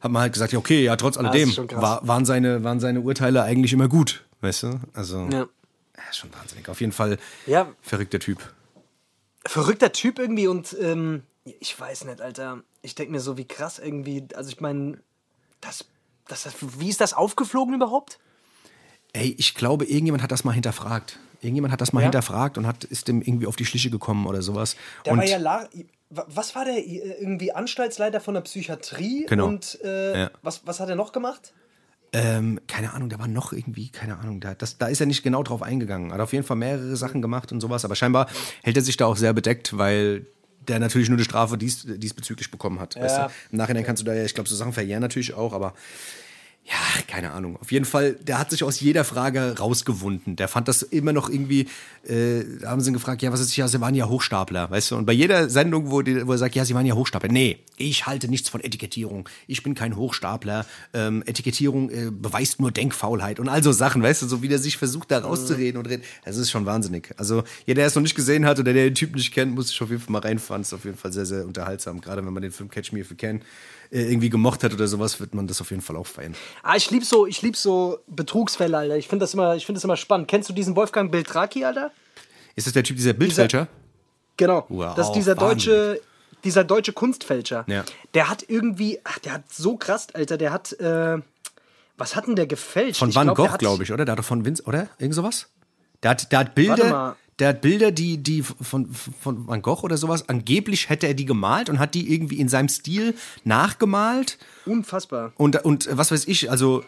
A: hat man halt gesagt, ja, okay, ja, trotz alledem
B: schon krass.
A: war, waren, seine, waren seine Urteile eigentlich immer gut, weißt du? Also,
B: Ja.
A: ja, ist schon wahnsinnig. Auf jeden Fall
B: Ja.
A: verrückter Typ.
B: verrückter Typ irgendwie und ähm, ich weiß nicht, Alter. Ich denke mir so, wie krass irgendwie. Also ich meine, das, das, wie ist das aufgeflogen überhaupt?
A: Ey, ich glaube, irgendjemand hat das mal hinterfragt. Irgendjemand hat das mal
B: Ja?
A: hinterfragt und hat, ist dem irgendwie auf die Schliche gekommen oder sowas.
B: Der
A: und
B: war ja was war der äh, irgendwie Anstaltsleiter von der Psychiatrie
A: Genau.
B: und äh,
A: Ja.
B: was, was hat er noch gemacht?
A: ähm, keine Ahnung, da war noch irgendwie, keine Ahnung, da, das, da ist er nicht genau drauf eingegangen. Hat auf jeden Fall mehrere Sachen gemacht und sowas, aber scheinbar hält er sich da auch sehr bedeckt, weil der natürlich nur eine Strafe dies, diesbezüglich bekommen hat. Weißt
B: Ja.
A: du? Im Nachhinein kannst du da ja, ich glaube, so Sachen verjähren natürlich auch, aber ja, keine Ahnung. Auf jeden Fall, der hat sich aus jeder Frage rausgewunden. Der fand das immer noch irgendwie, äh, da haben sie ihn gefragt, ja, was ist ja, sie waren ja Hochstapler, weißt du? Und bei jeder Sendung, wo, die, wo er sagt, ja, sie waren ja Hochstapler. Nee, ich halte nichts von Etikettierung. Ich bin kein Hochstapler. Ähm, Etikettierung äh, beweist nur Denkfaulheit und all so Sachen, weißt du? So wie der sich versucht, da rauszureden und reden. Das ist schon wahnsinnig. Also, jeder, der es noch nicht gesehen hat oder der den Typ nicht kennt, muss sich auf jeden Fall mal reinfahren. Ist auf jeden Fall sehr, sehr unterhaltsam. Gerade wenn man den Film Catch Me If You Can äh, irgendwie gemocht hat oder sowas, wird man das auf jeden Fall auch feiern.
B: Ah, ich lieb so, ich lieb so Betrugsfälle, Alter. Ich finde das immer, ich finde das immer spannend. Kennst du diesen Wolfgang Beltraki, Alter?
A: Ist das der Typ, dieser Bildfälscher?
B: Genau.
A: Wow,
B: das ist dieser deutsche, dieser deutsche Kunstfälscher.
A: Ja.
B: Der hat irgendwie, ach, der hat so krass, Alter, der hat, äh, was hat denn der gefälscht?
A: Von Van
B: glaub,
A: Gogh, glaube ich, oder? Der hat doch von Vince, oder? Irgend sowas? Der hat, der hat
B: Warte
A: Bilder,
B: mal.
A: Der hat Bilder, die, die von, von Van Gogh oder sowas, angeblich hätte er die gemalt und hat die irgendwie in seinem Stil nachgemalt
B: Unfassbar.
A: und, und was weiß ich, also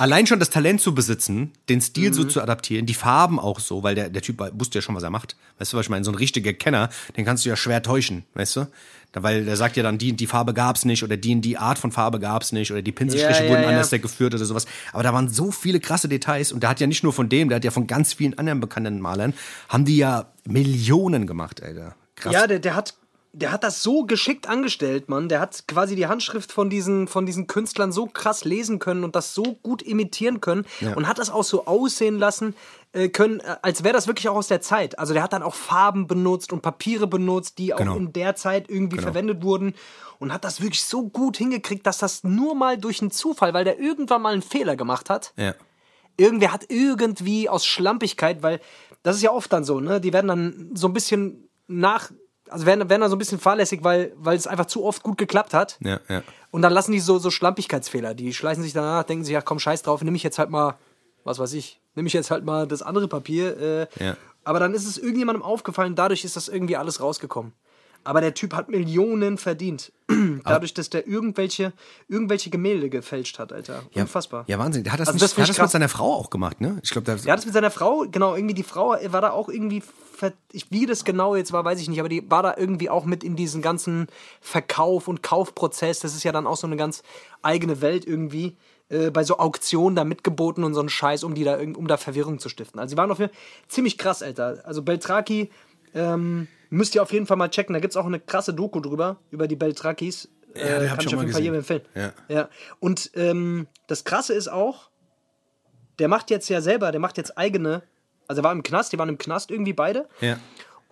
A: allein schon das Talent zu besitzen, den Stil
B: Mhm.
A: so zu adaptieren, die Farben auch so, weil der, der Typ wusste ja schon, was er macht. Weißt du, was ich meine? So ein richtiger Kenner, den kannst du ja schwer täuschen, weißt du? Weil der sagt ja dann, die die Farbe gab's nicht oder die die Art von Farbe gab's nicht oder die Pinselstriche
B: Ja, ja,
A: wurden
B: ja.
A: anders geführt oder sowas. Aber da waren so viele krasse Details und der hat ja nicht nur von dem, der hat ja von ganz vielen anderen bekannten Malern, haben die ja Millionen gemacht, Alter. Krass.
B: Ja, der, der hat. Der hat das so geschickt angestellt, Mann. Der hat quasi die Handschrift von diesen, von diesen Künstlern so krass lesen können und das so gut imitieren können und hat das auch so aussehen lassen äh, können, äh, als wäre das wirklich auch aus der Zeit. Also der hat dann auch Farben benutzt und Papiere benutzt, die auch
A: Genau.
B: in der Zeit irgendwie verwendet wurden und hat das wirklich so gut hingekriegt, dass das nur mal durch einen Zufall, weil der irgendwann mal einen Fehler gemacht hat,
A: ja.
B: irgendwer hat irgendwie aus Schlampigkeit, weil das ist ja oft dann so, ne? Die werden dann so ein bisschen nach, also werden, werden dann so ein bisschen fahrlässig, weil, weil es einfach zu oft gut geklappt hat.
A: Ja, ja.
B: Und dann lassen die so, so Schlampigkeitsfehler. Die schleißen sich danach, denken sich, ja komm, scheiß drauf, nehme ich jetzt halt mal, was weiß ich, nehme ich jetzt halt mal das andere Papier. Äh,
A: Ja.
B: Aber dann ist es irgendjemandem aufgefallen, dadurch ist das irgendwie alles rausgekommen. Aber der Typ hat Millionen verdient. (clears throat) Dadurch, dass der irgendwelche, irgendwelche Gemälde gefälscht hat, Alter.
A: Ja,
B: Unfassbar.
A: Ja, Wahnsinn. Der hat das,
B: Also
A: nicht,
B: das
A: der hat das mit seiner Frau auch gemacht, ne? Ich glaube, da
B: Er hat es mit seiner Frau, genau, irgendwie die Frau war da auch irgendwie, ich, wie das genau jetzt war, weiß ich nicht, aber die war da irgendwie auch mit in diesen ganzen Verkauf- und Kaufprozess. Das ist ja dann auch so eine ganz eigene Welt irgendwie. Äh, bei so Auktionen da mitgeboten und so einen Scheiß, um die da um da Verwirrung zu stiften. Also sie waren auf jeden Fall ziemlich krass, Alter. Also Beltraki ähm, müsst ihr auf jeden Fall mal checken. Da gibt es auch eine krasse Doku drüber, über die Beltrakis.
A: Ja, hab
B: kann
A: ich
B: auf
A: mal
B: jeden Fall
A: gesehen.
B: jedem empfehlen.
A: Ja.
B: ja. Und ähm, das Krasse ist auch, der macht jetzt ja selber, der macht jetzt eigene, also er war im Knast, die waren im Knast irgendwie beide.
A: ja.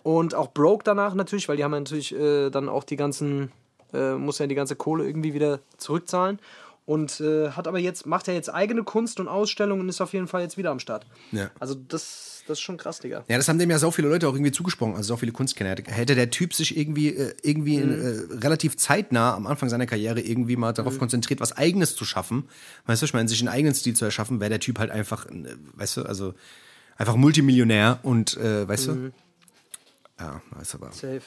B: Und auch broke danach natürlich, weil die haben ja natürlich äh, dann auch die ganzen, äh, muss ja die ganze Kohle irgendwie wieder zurückzahlen. Und äh, hat aber jetzt, macht er jetzt eigene Kunst und Ausstellungen und ist auf jeden Fall jetzt wieder am Start.
A: Ja.
B: Also das, das ist schon krass, Digga.
A: Ja, das haben dem ja so viele Leute auch irgendwie zugesprochen, also so viele Kunstkenner. Hätte der Typ sich irgendwie, äh, irgendwie
B: Mhm.
A: äh, relativ zeitnah am Anfang seiner Karriere irgendwie mal darauf
B: Mhm.
A: konzentriert, was Eigenes zu schaffen, weißt du, ich meine, sich einen eigenen Stil zu erschaffen, wäre der Typ halt einfach, äh, weißt du, also einfach Multimillionär und, äh, weißt
B: Mhm.
A: du? Ja, weiß aber.
B: Safe.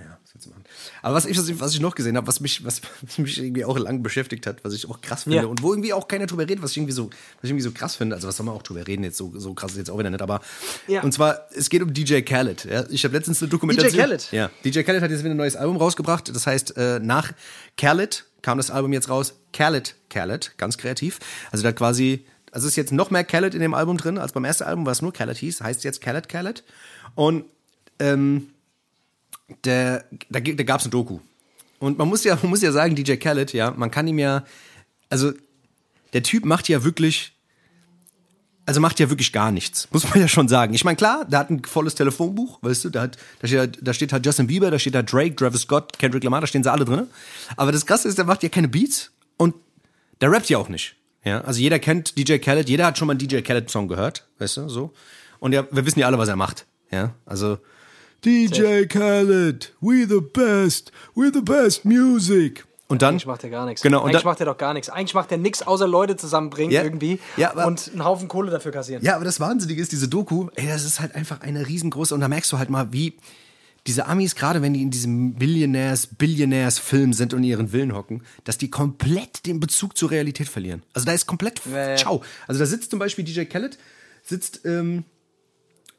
A: Ja, was willst du machen? Aber was ich, was ich- noch gesehen habe, was mich, was, (laughs) was mich irgendwie auch lang beschäftigt hat, was ich auch krass finde
B: Ja.
A: und wo irgendwie auch keiner drüber redet, was ich irgendwie so, was ich irgendwie so krass finde, also was soll man auch drüber reden, jetzt so, so krass ist jetzt auch wieder nicht, aber
B: Ja.
A: und zwar, es geht um DJ Khaled. Ja? Ich habe letztens eine Dokumentation.
B: Khaled?
A: Ja, DJ Khaled hat jetzt wieder ein neues Album rausgebracht, das heißt, äh, nach Khaled kam das Album jetzt raus, Khaled, Khaled, ganz kreativ. Also da quasi, also ist jetzt noch mehr Khaled in dem Album drin, als beim ersten Album, was nur Khaled hieß, heißt jetzt Khaled, Khaled. Und ähm, der, da, da gab es ein Doku. Und man muss ja, man muss ja sagen, DJ Khaled, ja, man kann ihm ja, also der Typ macht ja wirklich, also macht ja wirklich gar nichts, muss man ja schon sagen. Ich meine, klar, der hat ein volles Telefonbuch, weißt du, da, hat, da, steht, halt- da steht halt Justin Bieber, da steht halt Drake, Travis Scott, Kendrick Lamar, da stehen sie alle drin. Aber das Krasse ist, der macht ja keine Beats und der rappt ja auch nicht. Ja, also jeder kennt DJ Khaled, jeder hat schon mal einen DJ Khaled Song gehört, weißt du, so. Und ja, wir wissen ja alle, was er macht. Ja, also DJ Khaled, we the best, we the best music. Und dann
B: Eigentlich macht er gar nichts.
A: Genau, und
B: Eigentlich
A: dann-
B: macht er doch gar nichts. Eigentlich macht er nichts, außer Leute zusammenbringen
A: Ja.
B: irgendwie
A: Ja, aber-
B: und einen Haufen Kohle dafür kassieren.
A: Ja, aber das Wahnsinnige ist, diese Doku, ey, das ist halt einfach eine riesengroße, und da merkst du halt mal, wie diese Amis, gerade wenn die in diesem Billionaires, Billionaires-Film sind und in ihren Villen hocken, dass die komplett den Bezug zur Realität verlieren. Also da ist komplett
B: Ja, ja.
A: ciao. Also da sitzt zum Beispiel DJ Khaled, sitzt, ähm,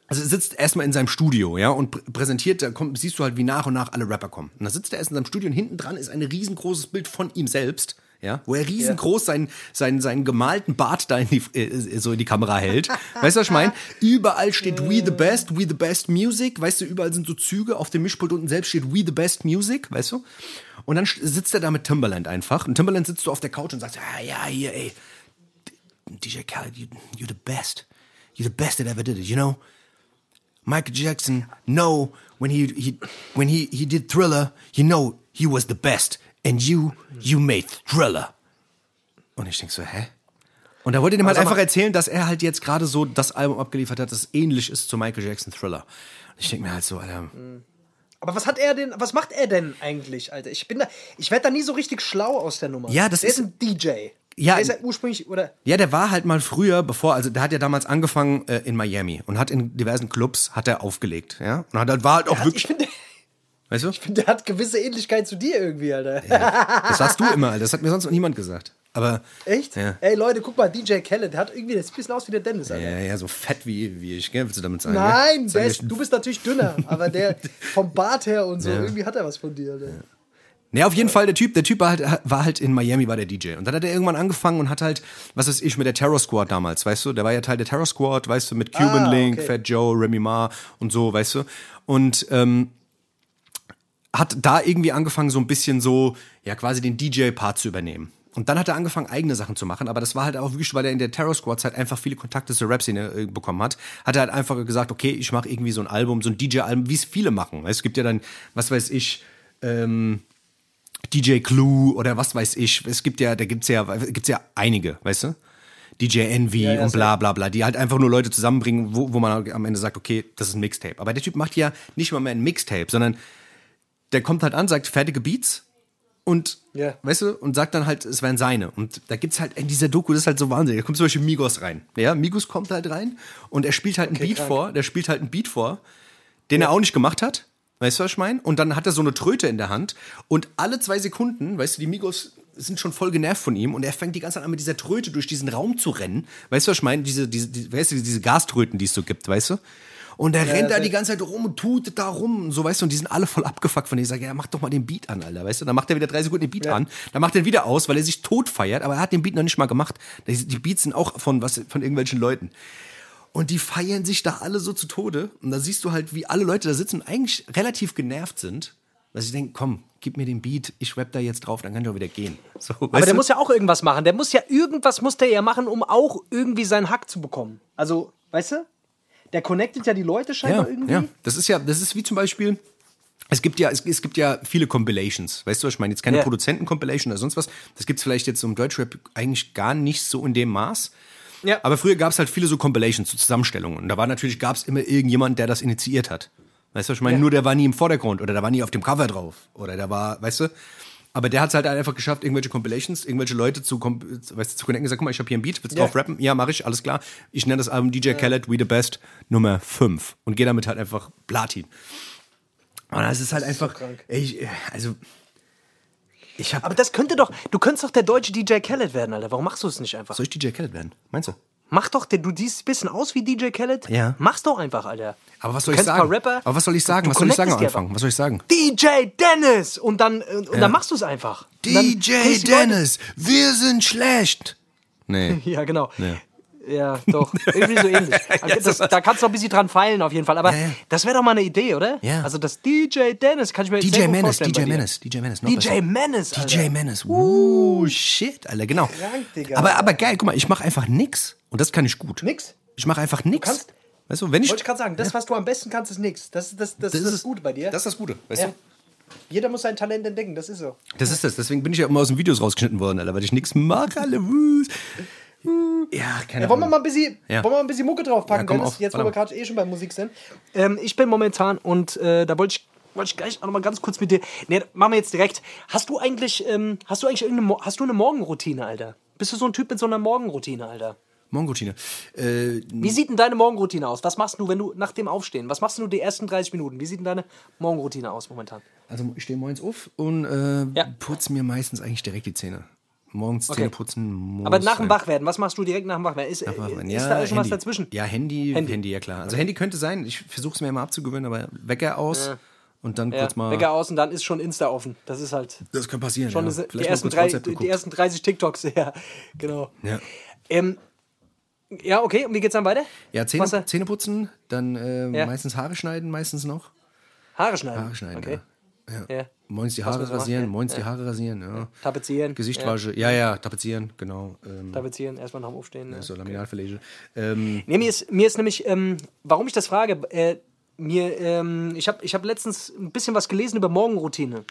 A: also er sitzt erstmal in seinem Studio, ja, und pr präsentiert, da kommt, siehst du halt, wie nach und nach alle Rapper kommen. Und da sitzt er erst in seinem Studio und hinten dran ist ein riesengroßes Bild von ihm selbst, ja, wo er riesengroß seinen, seinen, seinen gemalten Bart da in die, äh, so in die Kamera hält. (laughs) weißt du, was ich meine? Überall steht We the Best, We the Best Music, weißt du, überall sind so Züge, auf dem Mischpult unten selbst steht We the Best Music, weißt du? Und dann sitzt er da mit Timberland einfach. Und Timberland sitzt so auf der Couch und sagt, ah, ja, hier, ey, DJ Khaled, you, you're the best. You're the best that ever did it, you know? Michael Jackson, no, when he, he when he, he did Thriller, you know he was the best. And you, you made Thriller. Und ich denk so, hä? Und da wollte ich ihm halt einfach erzählen, dass er halt jetzt gerade so das Album abgeliefert hat, das ähnlich ist zu Michael Jackson Thriller. Und ich denk mir halt so, Alter,
B: Aber was hat er denn, was macht er denn eigentlich, Alter? Ich bin da, ich werde da nie so richtig schlau aus der Nummer.
A: Ja, das
B: der
A: ist-
B: ist ein DJ.
A: Ja,
B: der ist ja ursprünglich, oder?
A: Ja, der war halt mal früher, bevor, also der hat ja damals angefangen äh, in Miami und hat in diversen Clubs hat er aufgelegt, ja. Und hat, war halt auch
B: Hat,
A: wirklich.
B: Ich finde,
A: Weißt du?
B: Der hat gewisse Ähnlichkeit zu dir irgendwie, Alter.
A: Das sagst du immer, Alter. Das hat mir sonst noch niemand gesagt. Aber.
B: Echt?
A: Ja.
B: Ey, Leute, guck mal, DJ Khaled, der hat irgendwie, das sieht ein bisschen aus wie der Dennis, Alter.
A: Ja, ja, so fett wie, wie ich, gell? Willst du damit sagen?
B: Nein, der
A: Sagen
B: ist, du bist natürlich dünner, aber der (laughs) vom Bart her und so,
A: Ja.
B: irgendwie hat er was von dir, Alter.
A: Ne, auf jeden Fall, der Typ, der Typ war halt, war halt in Miami, war der DJ. Und dann hat er irgendwann angefangen und hat halt, was weiß ich, mit der Terror Squad damals, weißt du? Der war ja Teil der Terror Squad, weißt du, mit Cuban
B: Ah,
A: Link,
B: okay.
A: Fat Joe, Remy Ma und so, weißt du? Und ähm, hat da irgendwie angefangen, so ein bisschen so, ja, quasi den DJ-Part zu übernehmen. Und dann hat er angefangen, eigene Sachen zu machen, aber das war halt auch wirklich, weil er in der Terror Squad halt einfach viele Kontakte zur Rap-Szene äh, bekommen hat, hat er halt einfach gesagt, okay, ich mache irgendwie so ein Album, so ein DJ-Album, wie es viele machen. Es gibt ja dann, was weiß ich, ähm, DJ Clue oder was weiß ich. Es gibt ja, da gibt's ja, gibt's ja einige, weißt du? DJ Envy
B: Ja, ja,
A: und bla bla bla, die halt einfach nur Leute zusammenbringen, wo, wo man am Ende sagt, okay, das ist ein Mixtape. Aber der Typ macht ja nicht mal mehr ein Mixtape, sondern der kommt halt an, sagt fertige Beats und
B: Ja.
A: weißt du, und sagt dann halt, es wären seine. Und da gibt's halt in dieser Doku, das ist halt so wahnsinnig. Da kommt zum Beispiel Migos rein. Ja, Migos kommt halt rein und er spielt halt einen Beat
B: krank.
A: vor, der spielt halt einen Beat vor, den er auch nicht gemacht hat. Weißt du, was ich meine? Und dann hat er so eine Tröte in der Hand und alle zwei Sekunden, weißt du, die Migos sind schon voll genervt von ihm und er fängt die ganze Zeit an, mit dieser Tröte durch diesen Raum zu rennen. Weißt du, was ich meine? Diese, diese, die, weißt du, diese Gaströten, die es so gibt, weißt du? Und er rennt da die ganze Zeit rum und tut da rum und so, weißt du, und die sind alle voll abgefuckt von ihm. Ich sage, ja, mach doch mal den Beat an, Alter, weißt du? Dann macht er wieder drei Sekunden den Beat an, dann macht er ihn wieder aus, weil er sich tot feiert, aber er hat den Beat noch nicht mal gemacht. Die Beats sind auch von, was, von irgendwelchen Leuten. Und die feiern sich da alle so zu Tode. Und da siehst du halt, wie alle Leute da sitzen und eigentlich relativ genervt sind. Dass ich denke, komm, gib mir den Beat, ich rap da jetzt drauf, dann kann ich auch wieder gehen. So,
B: Aber der muss ja auch irgendwas machen. Der muss ja irgendwas muss der ja machen, um auch irgendwie seinen Hack zu bekommen. Also, weißt du? Der connectet ja die Leute scheinbar
A: ja,
B: irgendwie.
A: ja, das ist ja, das ist wie zum Beispiel, es gibt ja, es, es gibt ja viele Compilations, weißt du, was ich meine, jetzt keine
B: Ja.
A: Produzenten-Compilation oder sonst was, das gibt's vielleicht jetzt im Deutschrap eigentlich gar nicht so in dem Maß.
B: Ja.
A: Aber früher gab's halt viele so Compilations, so Zusammenstellungen. Und da war natürlich, gab's immer irgendjemand, der das initiiert hat. Weißt du, was ich meine,
B: Ja.
A: nur der war nie im Vordergrund oder der war nie auf dem Cover drauf. Oder der war, weißt du, aber der hat's halt einfach geschafft, irgendwelche Compilations, irgendwelche Leute zu, weißt du, zu connecten, gesagt, guck mal, ich habe hier ein Beat, willst du
B: Ja.
A: drauf rappen? Ja, mache ich, alles klar. Ich nenne das Album DJ Khaled, We the Best, Nummer 5. Und gehe damit halt einfach Platin. Und das ist halt einfach, ey, ich, also, ich hab,
B: Aber das könnte doch, du könntest doch der deutsche DJ Khaled werden, Alter. Warum machst du es nicht einfach?
A: soll ich DJ Khaled werden? Meinst du?
B: Mach doch, du siehst ein bisschen aus wie DJ Khaled.
A: Ja.
B: Mach's doch einfach, Alter.
A: Aber was
B: Du
A: soll ich
B: ein
A: sagen?
B: paar Rapper.
A: Aber was soll ich sagen?
B: Du
A: Was soll ich sagen am Anfang? Was soll ich sagen?
B: DJ Dennis! Und dann, äh, und dann machst du es einfach.
A: DJ Dennis, wir sind schlecht. Nee. (laughs)
B: Ja, genau.
A: Nee.
B: Ja, doch. Irgendwie so ähnlich. (laughs) das, da kannst du noch ein bisschen dran feilen, auf jeden Fall. Aber
A: Ja, ja.
B: das wäre doch mal eine Idee, oder?
A: Ja.
B: Also das DJ Dennis kann ich mir jetzt
A: DJ Menace,
B: vorstellen
A: DJ. Menace, DJ Menace. noch
B: DJ. Menace.
A: DJ Menace. Uh, shit, Alter, genau.
B: Krank, Digga.
A: aber, aber geil, guck mal, ich mache einfach nix. Und das kann ich gut.
B: Nix?
A: Ich mache einfach nix.
B: kannst-
A: weißt du, wenn ich.
B: Wollte ich gerade sagen, das, was du am besten kannst, ist nix. Das, ist das, das, das ist das Gute bei dir.
A: Das ist das Gute, weißt
B: ja.
A: du?
B: Jeder muss sein Talent entdecken, das ist so.
A: Das ist das. Deswegen bin ich ja immer aus den Videos rausgeschnitten worden, Alter, weil ich nix mache, alle. Ja, keine
B: Ja, wollen wir
A: Ahnung.
B: mal ein bisschen,
A: Ja.
B: wollen wir mal ein bisschen Mucke draufpacken,
A: Ja, komm
B: Dennis,
A: auf,
B: jetzt wo wir gerade eh schon bei Musik sind. Ähm, ich bin momentan und äh, da wollte ich, wollte ich gleich auch noch mal ganz kurz mit dir. Nee, machen wir jetzt direkt. Hast du eigentlich, ähm, hast du eigentlich irgendeine, hast du eine Morgenroutine, Alter? Bist du so ein Typ mit so einer Morgenroutine, Alter?
A: Morgenroutine. Äh,
B: Wie sieht denn deine Morgenroutine aus? Was machst du, wenn du nach dem Aufstehen? Was machst du die ersten 30 Minuten? Wie sieht denn deine Morgenroutine aus momentan?
A: also ich stehe morgens auf und äh,
B: Ja.
A: putze mir meistens eigentlich direkt die Zähne. Morgens
B: Okay.
A: Zähne putzen muss
B: Aber nach dem. Wachwerden, was machst du direkt nach dem Wachwerden? Ist,
A: Nachmachen.
B: ist da schon was dazwischen?
A: Ja, Handy,
B: Handy.
A: Handy, ja klar. Also Handy könnte sein, ich versuche es mir immer abzugewöhnen, aber Wecker aus und dann
B: Ja,
A: kurz mal.
B: Wecker aus und dann ist schon Insta offen. Das ist halt
A: Das kann passieren.
B: schon
A: ja.
B: die,
A: Vielleicht mal
B: ersten drei, die ersten 30 TikToks, (laughs) ja, genau.
A: Ja.
B: Ähm, ja, okay, und wie geht's dann weiter?
A: Ja, Zähne? Zähne putzen, dann äh,
B: Ja.
A: meistens Haare schneiden, meistens noch.
B: Haare schneiden.
A: Haare schneiden,
B: okay.
A: ja.
B: Ja.
A: Moins die Haare
B: man machen?
A: rasieren,
B: Ja.
A: moins die Haare rasieren, ja.
B: Tapezieren.
A: Gesicht
B: ja.
A: ja, ja, tapezieren, genau. Ähm,
B: Tapezieren, erstmal nach dem Aufstehen. Ja.
A: so Laminalverlege. Ähm,
B: Nee, mir ist, mir ist nämlich, ähm, warum ich das frage, äh, mir, ähm, ich habe ich hab letztens ein bisschen was gelesen über Morgenroutine.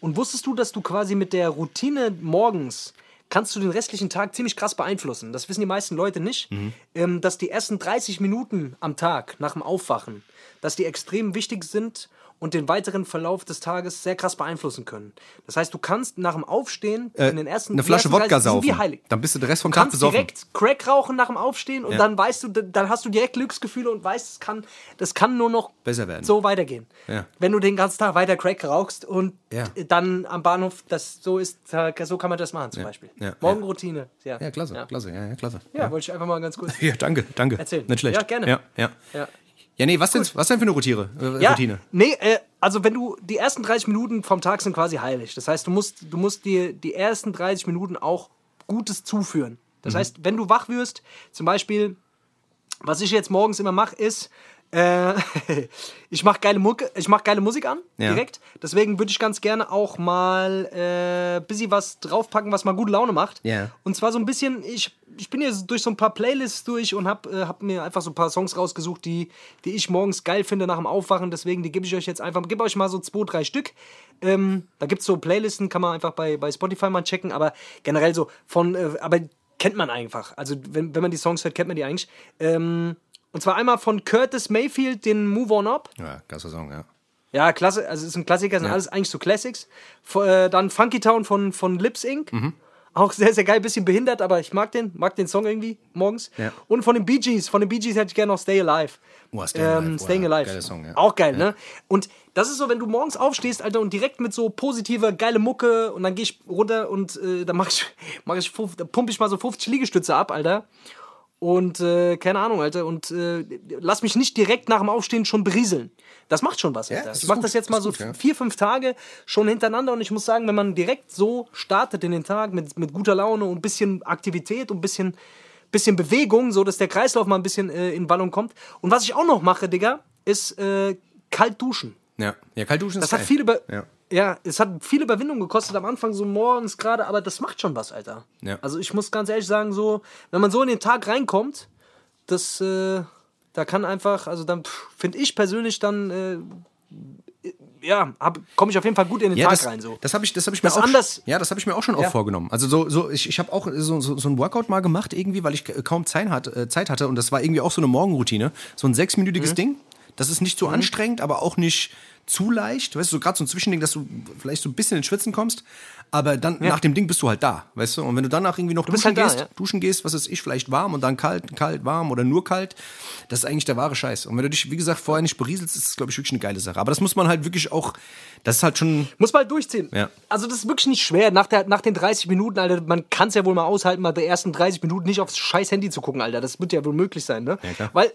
B: Und wusstest du, dass du quasi mit der Routine morgens kannst du den restlichen Tag ziemlich krass beeinflussen. Das wissen die meisten Leute nicht. Ähm, dass die ersten 30 Minuten am Tag nach dem Aufwachen, dass die extrem wichtig sind, und den weiteren Verlauf des Tages sehr krass beeinflussen können. Das heißt, du kannst nach dem Aufstehen in den ersten
A: Äh, Eine Flasche
B: ersten
A: Wodka
B: 30 sind
A: saufen.
B: Wie heilig.
A: Dann bist du den Rest vom
B: Du
A: Tag
B: kannst
A: besoffen.
B: direkt Crack rauchen nach dem Aufstehen und
A: Ja.
B: dann weißt du, dann hast du direkt Glücksgefühle und weißt, es kann, das kann nur noch
A: Besser werden.
B: so weitergehen.
A: Ja.
B: Wenn du den ganzen Tag weiter Crack rauchst und
A: Ja.
B: dann am Bahnhof, das so ist, so kann man das machen zum Beispiel. Morgenroutine. Ja,
A: klasse,
B: Ja,
A: klasse, ja, ja, klasse.
B: ja wollte ich einfach mal ganz kurz. (laughs)
A: Ja, danke, danke.
B: Erzählen.
A: Nicht schlecht.
B: Ja, gerne.
A: Ja, ja.
B: Ja.
A: Nee, was denn, was denn für eine Routine? Äh,
B: Ja,
A: Routine?
B: nee, äh, also wenn du die ersten 30 Minuten vom Tag sind quasi heilig. Das heißt, du musst, du musst dir die ersten 30 Minuten auch Gutes zuführen. Das
A: Mhm.
B: heißt, wenn du wach wirst, zum Beispiel, was ich jetzt morgens immer mache, ist, äh, (laughs) ich mache geile Mucke, ich mache geile Musik an,
A: Ja.
B: direkt. Deswegen würde ich ganz gerne auch mal äh, bisschen was draufpacken, was mal gute Laune macht.
A: Ja.
B: Und zwar so ein bisschen, ich, ich bin jetzt durch so ein paar Playlists durch und habe äh, hab mir einfach so ein paar Songs rausgesucht, die, die ich morgens geil finde nach dem Aufwachen. Deswegen, die gebe ich euch jetzt einfach, gebe euch mal so zwei, drei Stück. Ähm, da gibt es so Playlisten, kann man einfach bei, bei Spotify mal checken, aber generell so von, äh, aber kennt man einfach. Also wenn, wenn man die Songs hört, kennt man die eigentlich. Ähm, und zwar einmal von Curtis Mayfield, den Move On Up.
A: Ja, klasse Song, ja.
B: Ja, klasse, also es ist ein Klassiker, sind alles eigentlich so Classics. F äh, dann Funky Town von, von Lips Inc.
A: Mhm.
B: Auch sehr, sehr geil, bisschen behindert, aber ich mag den, mag den Song irgendwie morgens.
A: Ja.
B: Und von den Bee Gees, von den Bee Gees hätte ich gerne noch Stay Alive.
A: Oh, Stay Alive,
B: Ähm, Staying
A: ja,
B: Alive.
A: Song, ja.
B: Auch geil, ne? Und das ist so, wenn du morgens aufstehst, Alter, und direkt mit so positiver, geile Mucke und dann gehe ich runter und äh, dann mach ich, (laughs) mach ich, pump ich mal so 50 Liegestütze ab, Alter. Und äh, keine Ahnung, Alter. Und äh, lass mich nicht direkt nach dem Aufstehen schon berieseln. Das macht schon was,
A: ist
B: ich mach
A: gut,
B: das jetzt mal so
A: gut, ja.
B: vier, fünf Tage schon hintereinander. Und ich muss sagen, wenn man direkt so startet in den Tag mit, mit guter Laune und ein bisschen Aktivität und ein bisschen, bisschen Bewegung, so dass der Kreislauf mal ein bisschen äh, in Ballung kommt. Und was ich auch noch mache, Digga, ist äh, kalt duschen.
A: Ja, ja kalt duschen
B: Das
A: ist
B: hat viel über.
A: Ja.
B: Ja. es hat viel Überwindung gekostet am Anfang, so morgens gerade, aber das macht schon was, Alter.
A: Ja.
B: Also ich muss ganz ehrlich sagen, so, wenn man so in den Tag reinkommt, das, äh, da kann einfach, also dann finde ich persönlich dann, äh, ja, komme ich auf jeden Fall gut in den
A: Ja,
B: Tag
A: das,
B: rein, so.
A: das habe ich, das hab ich mir
B: Das
A: auch,
B: anders-
A: ja, das habe ich mir auch schon oft
B: Ja.
A: vorgenommen. Also so, so ich, ich habe auch so, so, so ein Workout mal gemacht irgendwie, weil ich kaum Zeit hatte, äh, Zeit hatte und das war irgendwie auch so eine Morgenroutine, so ein
B: Mhm.
A: sechsminütiges Ding. Das ist nicht zu anstrengend, aber auch nicht zu leicht. Weißt du, so gerade so ein Zwischending, dass du vielleicht so ein bisschen ins Schwitzen kommst, aber dann nach dem Ding bist du halt da, weißt du? Und wenn du danach irgendwie noch
B: bist
A: duschen
B: halt da,
A: gehst,
B: ja.
A: duschen gehst, was ist ich, vielleicht warm und dann kalt, kalt, warm oder nur kalt, das ist eigentlich der wahre Scheiß. Und wenn du dich, wie gesagt, vorher nicht berieselst, ist es, glaube ich, wirklich eine geile Sache. Aber das muss man halt wirklich auch, das ist halt schon,
B: Muss man halt durchziehen.
A: Ja.
B: Also das ist wirklich nicht schwer. Nach, der, nach den 30 Minuten, Alter, man kann es ja wohl mal aushalten, mal die ersten 30 Minuten nicht aufs scheiß Handy zu gucken, Alter. Das wird ja wohl möglich sein, ne?
A: Ja, klar.
B: Weil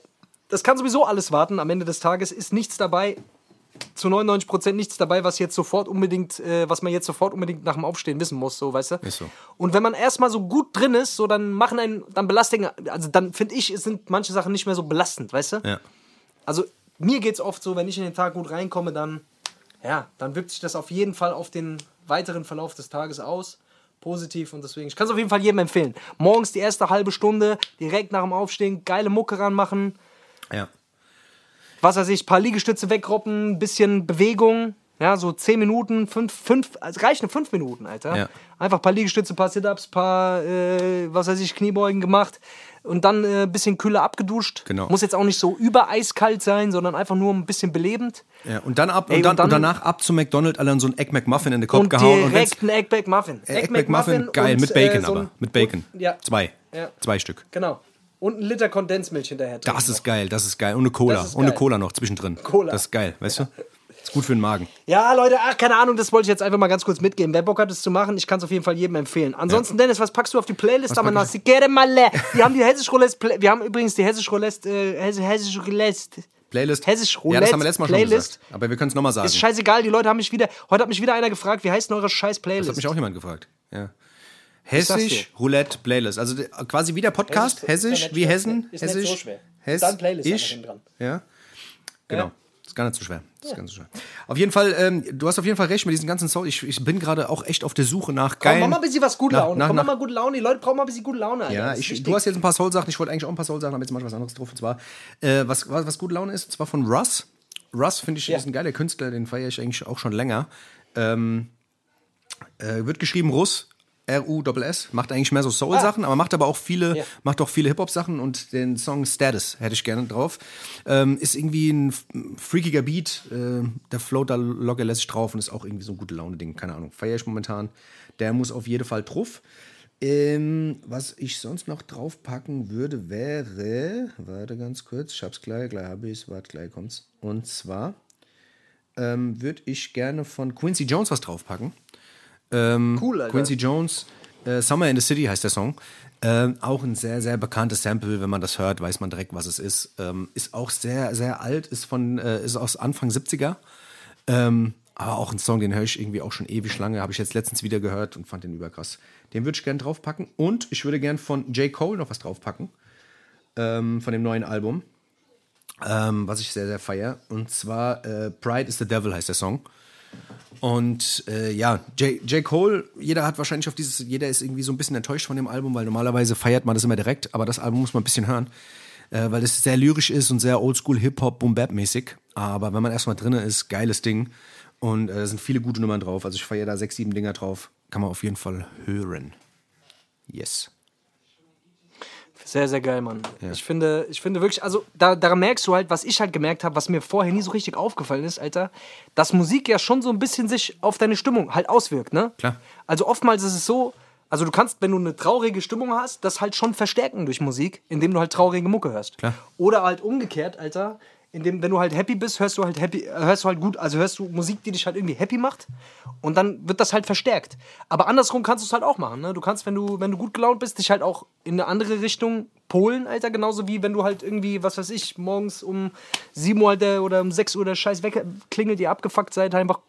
B: das kann sowieso alles warten. Am Ende des Tages ist nichts dabei, zu 99 Prozent nichts dabei, was jetzt sofort unbedingt, äh, was man jetzt sofort unbedingt nach dem Aufstehen wissen muss, so, weißt du?
A: Ist so.
B: Und wenn man erstmal so gut drin ist, so dann machen einen, dann belastigen, also dann finde ich, sind manche Sachen nicht mehr so belastend, weißt du?
A: ja.
B: Also mir geht's oft so, wenn ich in den Tag gut reinkomme, dann, ja, dann wirkt sich das auf jeden Fall auf den weiteren Verlauf des Tages aus. Positiv und deswegen, ich kann es auf jeden Fall jedem empfehlen. Morgens die erste halbe Stunde, direkt nach dem Aufstehen, geile Mucke ranmachen,
A: Ja.
B: was weiß ich, paar Liegestütze wegroppen, bisschen Bewegung, ja, so 10 Minuten, 5, 5, also reichen 5 Minuten, Alter.
A: Ja.
B: Einfach paar Liegestütze, paar Sit-Ups, paar, äh, was weiß ich, Kniebeugen gemacht und dann ein äh, bisschen kühler abgeduscht.
A: Genau.
B: Muss jetzt auch nicht so übereiskalt sein, sondern einfach nur ein bisschen belebend.
A: Ja, und dann ab
B: Ey,
A: und, dann,
B: und dann-
A: und danach ab zu McDonald's, alle so ein Egg McMuffin in den Kopf
B: Und
A: gehauen. Und
B: direkt ein Egg McMuffin.
A: Egg McMuffin, geil,
B: und,
A: mit Bacon
B: äh, so
A: aber.
B: ein-
A: Mit Bacon.
B: Und, ja,
A: Zwei.
B: Ja.
A: Zwei Stück.
B: genau. Und ein Liter Kondensmilch hinterher. trinken
A: Das ist geil, das ist geil. Und eine Cola.
B: Das
A: Und eine. Cola noch zwischendrin.
B: Cola.
A: Das ist geil, weißt du? Ist gut für den Magen.
B: Ja, Leute, ach, keine Ahnung, das wollte ich jetzt einfach mal ganz kurz mitgeben. Wer Bock hat, es zu machen, ich kann es auf jeden Fall jedem empfehlen. Ansonsten, Dennis, was packst du auf die Playlist? Aber
A: pack
B: na, Sigere Male. Wir haben die Hessisch Roulette, wir haben übrigens die Hessisch Roulette, äh, Hess- Hessisch Roulette.
A: Playlist.
B: Hessisch
A: Ja, das
B: Roulette
A: haben wir letztes Mal schon
B: Playlist.
A: gesagt. Aber wir können es nochmal sagen.
B: Ist scheißegal, die Leute haben mich wieder, heute hat mich wieder einer gefragt, wie heißt denn eure scheiß
A: Das
B: Playlist?
A: hat mich auch jemand gefragt. Ja. Hessisch Roulette Playlist. Also quasi wie der Podcast.
B: Hessisch
A: Hessisch
B: ja nicht
A: wie. Hessen.
B: Ist nicht
A: Hessisch.
B: so schwer.
A: Hess,
B: Dann Playlist
A: ich.
B: dran.
A: Ja. Genau.
B: Ja.
A: ist gar nicht so schwer. Das ist ganz so schwer. Auf jeden Fall, ähm, du hast auf jeden Fall recht mit diesen ganzen Songs. Ich, ich bin gerade auch echt auf der Suche nach
B: Komm, mach
A: geilen.
B: mal ein bisschen was gute
A: nach-
B: Laune.
A: nach-
B: Komm
A: nach-
B: mal gute Laune. Die Leute brauchen mal ein bisschen gute Laune. Alter.
A: Ja, ich, du hast jetzt ein paar Soul-Sachen. Ich wollte eigentlich auch ein paar Soul-Sachen, aber jetzt mach ich was anderes drauf. Und zwar, äh, was, was, was gute Laune ist, und zwar von Russ. Russ finde ich
B: Ja.
A: ist ein geiler Künstler, den feiere ich eigentlich auch schon länger. Ähm, äh, wird geschrieben Russ, R-U-S-S. Macht eigentlich mehr so Soul-Sachen, aber macht aber auch viele, macht auch viele Hip-Hop-Sachen und den Song Status hätte ich gerne drauf. Ähm, ist irgendwie ein freakiger Beat. Äh, der Float da locker lässt sich drauf und ist auch irgendwie so ein gute Laune-Ding. Keine Ahnung. Feier ich momentan. Der muss auf jeden Fall drauf. Ähm, was ich sonst noch draufpacken würde, wäre. Warte ganz kurz, ich hab's gleich, gleich hab ich's, warte, gleich kommt's. Und zwar ähm, würde ich gerne von Quincy Jones was draufpacken. Ähm,
B: Cool, Alter.
A: Quincy Jones, äh, Summer in the City heißt der Song. Ähm, auch ein sehr, sehr bekanntes Sample. Wenn man das hört, weiß man direkt, was es ist. Ähm, ist auch sehr, sehr alt, ist von, äh, ist aus Anfang 70er. Ähm, aber auch ein Song, den höre ich irgendwie auch schon ewig lange. Habe ich jetzt letztens wieder gehört und fand den überkrass. Den würde ich gerne draufpacken. Und ich würde gerne von J. Cole noch was draufpacken. Ähm, von dem neuen Album. Ähm, was ich sehr, sehr feier. Und zwar äh, Pride is the Devil heißt der Song. Und äh, ja, J. J. Cole, jeder hat wahrscheinlich auf dieses, jeder ist irgendwie so ein bisschen enttäuscht von dem Album, weil normalerweise feiert man das immer direkt, aber das Album muss man ein bisschen hören, äh, weil es sehr lyrisch ist und sehr oldschool Hip-Hop, Boom-Bap-mäßig. Aber wenn man erstmal drin ist, geiles Ding. Und äh, da sind viele gute Nummern drauf. Also ich feiere da sechs, sieben Dinger drauf. Kann man auf jeden Fall hören. Yes.
B: Sehr, sehr geil, Mann. Ich, finde, ich finde wirklich, also da, daran merkst du halt, was ich halt gemerkt habe, was mir vorher nie so richtig aufgefallen ist, Alter, dass Musik ja schon so ein bisschen sich auf deine Stimmung halt auswirkt, ne?
A: Klar.
B: Also oftmals ist es so, also du kannst, wenn du eine traurige Stimmung hast, das halt schon verstärken durch Musik, indem du halt traurige Mucke hörst.
A: Klar.
B: Oder halt umgekehrt, Alter, indem, wenn du halt happy bist, hörst du halt happy, hörst du halt gut, also hörst du Musik, die dich halt irgendwie happy macht und dann wird das halt verstärkt. Aber andersrum kannst du es halt auch machen, ne? Du kannst, wenn du, wenn du gut gelaunt bist, dich halt auch in eine andere Richtung polen, Alter, genauso wie wenn du halt irgendwie, was weiß ich, morgens um 7 Uhr Alter, oder um 6 Uhr der Scheiß wegklingelt, ihr abgefuckt seid, einfach,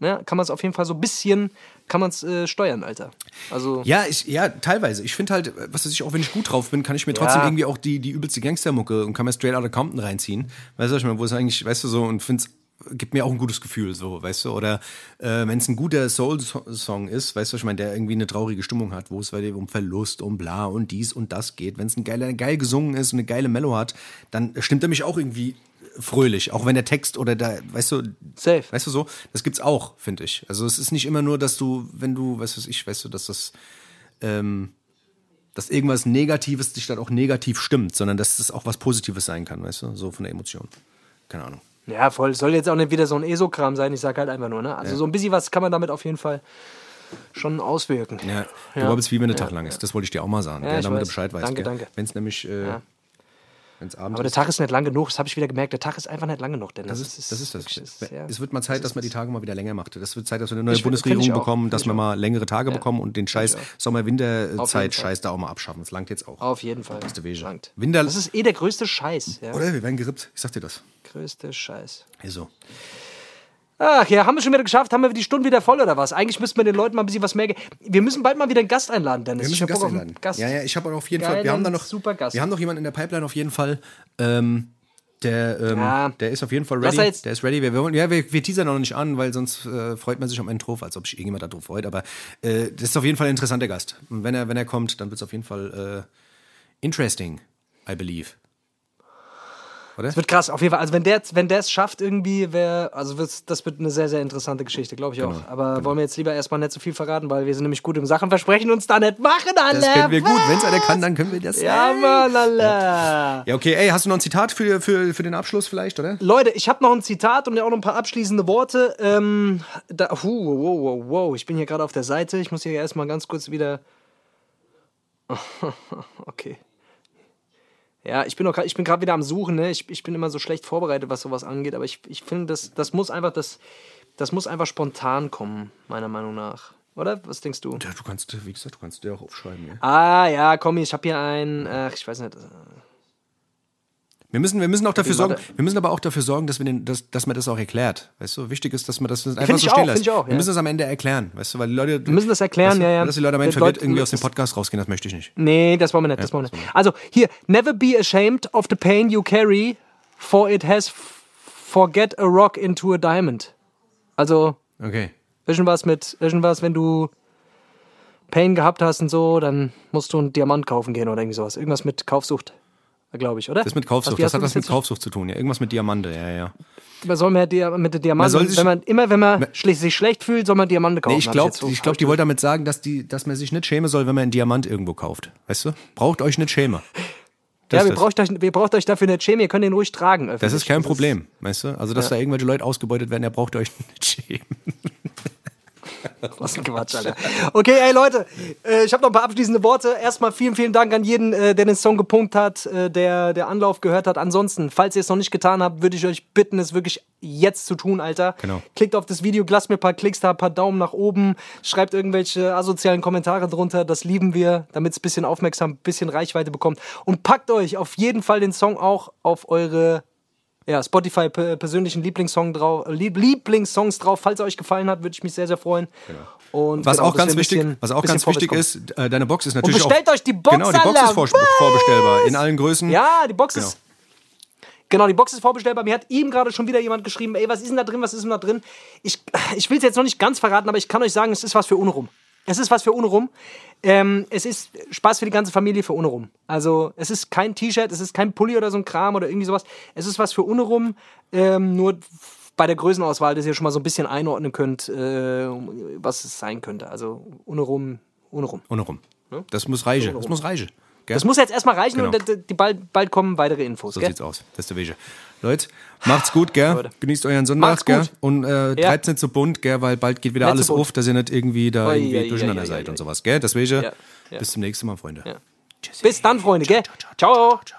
B: ne? Kann man es auf jeden Fall so ein bisschen, kann man es äh, steuern, Alter. Also,
A: Ja, ich, ja, teilweise. Ich finde halt, was weiß ich, auch wenn ich gut drauf bin, kann ich mir trotzdem
B: Ja.
A: irgendwie auch die, die übelste Gangstermucke und kann mir Straight Outta Compton reinziehen. Weißt du, was ich meine, wo es eigentlich, weißt du, so, und find's, gibt mir auch ein gutes Gefühl, so, weißt du, oder äh, wenn es ein guter Soul-Song ist, weißt du, was ich meine, der irgendwie eine traurige Stimmung hat, wo es bei dir um Verlust, um bla und dies und das geht, wenn es ein geiler, geil gesungen ist und eine geile Mellow hat, dann stimmt er mich auch irgendwie fröhlich, auch wenn der Text oder da, weißt du,
B: Safe.
A: weißt du so, das gibt's auch, finde ich. Also es ist nicht immer nur, dass du, wenn du, weißt du, ich, weißt du, dass das ähm, dass irgendwas Negatives dich dann auch negativ stimmt, sondern dass es auch was Positives sein kann, weißt du, so von der Emotion. Keine Ahnung.
B: Ja, voll. Soll jetzt auch nicht wieder so ein ESO-Kram sein. Ich sag halt einfach nur, ne? Also so ein bisschen was kann man damit auf jeden Fall schon auswirken.
A: Ja, du glaubst, wie wenn der Tag lang ist. Das wollte ich dir auch mal sagen,
B: Ja,
A: gell, damit
B: weiß.
A: du Bescheid weißt.
B: Danke, danke.
A: Wenn es nämlich, äh,
B: Ja.
A: Wenn es abends
B: Aber der
A: ist.
B: Tag ist nicht lang genug, das habe ich wieder gemerkt. Der Tag ist einfach nicht lang genug, Dennis.
A: Das ist, das ist das.
B: wirklich- das ist- ja.
A: Es wird mal Zeit, dass man die Tage mal wieder länger macht. Das wird Zeit, dass wir eine neue
B: Ich
A: Bundesregierung bekommen, dass wir mal längere Tage bekommen und den scheiß
B: ich auch. Auf
A: Sommer-Winter-Zeit
B: jeden Fall.
A: scheiß da auch mal abschaffen. Das langt jetzt auch.
B: Auf jeden Fall. Langt.
A: Winter-
B: Das ist eh der größte Scheiß. Ja.
A: Oder? Wir werden gerippt. Ich sag dir das.
B: Größte Scheiß.
A: So.
B: Ach ja, haben wir schon wieder geschafft? Haben wir die Stunde wieder voll oder was? Eigentlich müssten wir den Leuten mal ein bisschen was mehr. Wir müssen bald mal wieder einen Gast einladen, Dennis.
A: Wir müssen
B: Ich
A: Gast einladen.
B: Gast.
A: Ja, ja, ich habe auf jeden Fall. Wir
B: Geilen,
A: haben da noch
B: super Gast.
A: Wir haben noch jemanden in der Pipeline auf jeden Fall. Ähm, der, ähm,
B: Ja.
A: der ist auf jeden Fall ready.
B: er
A: Der ist ready. Wir, wir, ja, wir, wir teasern noch nicht an, weil sonst äh, freut man sich am Ende drauf, als ob sich irgendjemand darauf freut. Aber äh, das ist auf jeden Fall ein interessanter Gast. Und wenn er, wenn er kommt, dann wird es auf jeden Fall äh, interesting, I believe. Oder?
B: Das wird krass, auf jeden Fall. Also wenn der wenn der es schafft irgendwie, wäre, also das wird eine sehr, sehr interessante Geschichte, glaube ich auch.
A: Genau,
B: Aber wollen wir jetzt lieber erstmal nicht so viel verraten, weil wir sind nämlich gut im Sachen versprechen uns da nicht machen, alle.
A: Das können wir gut. Wenn es einer kann, dann können wir das.
B: Ja, Mann, alle.
A: Ja, okay. Ey, hast du noch ein Zitat für, für, für den Abschluss vielleicht, oder?
B: Leute, ich habe noch ein Zitat und auch noch ein paar abschließende Worte. Ähm, da, huh, wow, wow, wow, ich bin hier gerade auf der Seite. Ich muss hier erstmal ganz kurz wieder. (laughs) okay. Ja, ich bin, noch grad- ich bin gerade wieder am Suchen. Ne? Ich, ich bin immer so schlecht vorbereitet, was sowas angeht. Aber ich, ich finde, das, das muss einfach das, das muss einfach spontan kommen, meiner Meinung nach. Oder? Was denkst du?
A: Ja, du kannst, wie gesagt, du kannst dir auch aufschreiben. Ja.
B: Ah, ja, komm, ich habe hier einen. Ach, ich weiß nicht.
A: Wir müssen, wir müssen auch dafür sorgen, wir müssen aber auch dafür sorgen, dass wir den, dass, dass man das auch erklärt. Weißt du, wichtig ist, dass man das einfach so stehen lässt.
B: auch,
A: wir
B: ja.
A: müssen das am Ende erklären, weißt du, weil die Leute.
B: Wir müssen das erklären,
A: weißt du,
B: ja, ja.
A: Dass die Leute am Ende verwirrt
B: Leute-
A: irgendwie aus dem Podcast rausgehen, das möchte ich nicht.
B: Nee, das wollen wir nicht, das wollen wir nicht. Also, hier, never be ashamed of the pain you carry, for it has forget a rock into a diamond. Also,
A: Okay.
B: irgendwas mit, irgendwas, wenn du Pain gehabt hast und so, dann musst du einen Diamant kaufen gehen oder irgendwie sowas. Irgendwas mit Kaufsucht, glaube ich, oder?
A: Das ist mit Kaufsucht,
B: wie
A: das
B: hast
A: hat was mit Kaufsucht zu tun, ja. Irgendwas mit Diamante, ja, ja.
B: Man soll mehr Dia mit
A: Man soll
B: Diamanten,
A: sich-
B: wenn man, immer wenn man schle sich schlecht fühlt, soll man Diamante kaufen.
A: Nee, ich glaube,
B: so
A: ich glaub, die wollte damit sagen, dass, die, dass man sich nicht schämen soll, wenn man einen Diamant irgendwo kauft. Weißt du? Braucht euch nicht schämen. (laughs) Das
B: Ja, wir
A: das.
B: braucht, euch, wir braucht euch dafür nicht schämen, ihr könnt den ruhig tragen.
A: Das
B: öffentlich.
A: ist kein Problem, weißt du? Also, dass da irgendwelche Leute ausgebeutet werden, ihr braucht euch (laughs) nicht schämen. (laughs)
B: Was ein Quatsch, Alter. Okay, ey Leute, äh, ich habe noch ein paar abschließende Worte. Erstmal vielen, vielen Dank an jeden, äh, der den Song gepunkt hat, äh, der, der Anlauf gehört hat. Ansonsten, falls ihr es noch nicht getan habt, würde ich euch bitten, es wirklich jetzt zu tun, Alter.
A: Genau.
B: Klickt auf das Video, lasst mir ein paar Klicks da, ein paar Daumen nach oben, schreibt irgendwelche asozialen Kommentare drunter. Das lieben wir, damit es ein bisschen aufmerksam, ein bisschen Reichweite bekommt. Und packt euch auf jeden Fall den Song auch auf eure ja, Spotify pe- persönlichen Lieblingssong drauf, Lieb Lieblingssongs drauf. Falls er euch gefallen hat, würde ich mich sehr, sehr freuen. Und
A: Was
B: genau,
A: auch ganz wichtig,
B: bisschen-
A: was auch ganz wichtig ist, äh, deine Box ist natürlich
B: bestellt
A: auch,
B: euch die Box,
A: Genau, die Box ist vor, vorbestellbar in allen Größen.
B: Ja, die Box
A: Genau.
B: ist. Genau, die Box ist vorbestellbar. Mir hat eben gerade schon wieder jemand geschrieben, ey, was ist denn da drin, was ist denn da drin? Ich, ich will es jetzt noch nicht ganz verraten, aber ich kann euch sagen, es ist was für Unrum. Es ist was für Unrum. Ähm, es ist Spaß für die ganze Familie für Unrum. Also es ist kein T-Shirt, es ist kein Pulli oder so ein Kram oder irgendwie sowas. Es ist was für Unrum. Ähm, nur bei der Größenauswahl, dass ihr schon mal so ein bisschen einordnen könnt, äh, was es sein könnte. Also Unrum, Unrum.
A: Ohne rum. Das muss reichen. Das muss reichen.
B: Das muss jetzt erstmal reichen
A: Genau.
B: und bald, bald kommen weitere Infos.
A: so
B: gell?
A: sieht's aus. Das ist der Wege. Leute, macht's gut, gell? Genießt euren Sonntag, gell? Und äh,
B: Ja.
A: treibt's nicht so bunt, gell? Weil bald geht wieder
B: Nicht
A: alles
B: so
A: auf, dass ihr nicht irgendwie da
B: Ui,
A: irgendwie
B: ui,
A: durcheinander
B: ui,
A: seid und sowas, gell? Das Wege.
B: Ja, ja.
A: Bis zum nächsten Mal, Freunde.
B: Bis dann, Freunde, gell? Ciao.
A: ciao.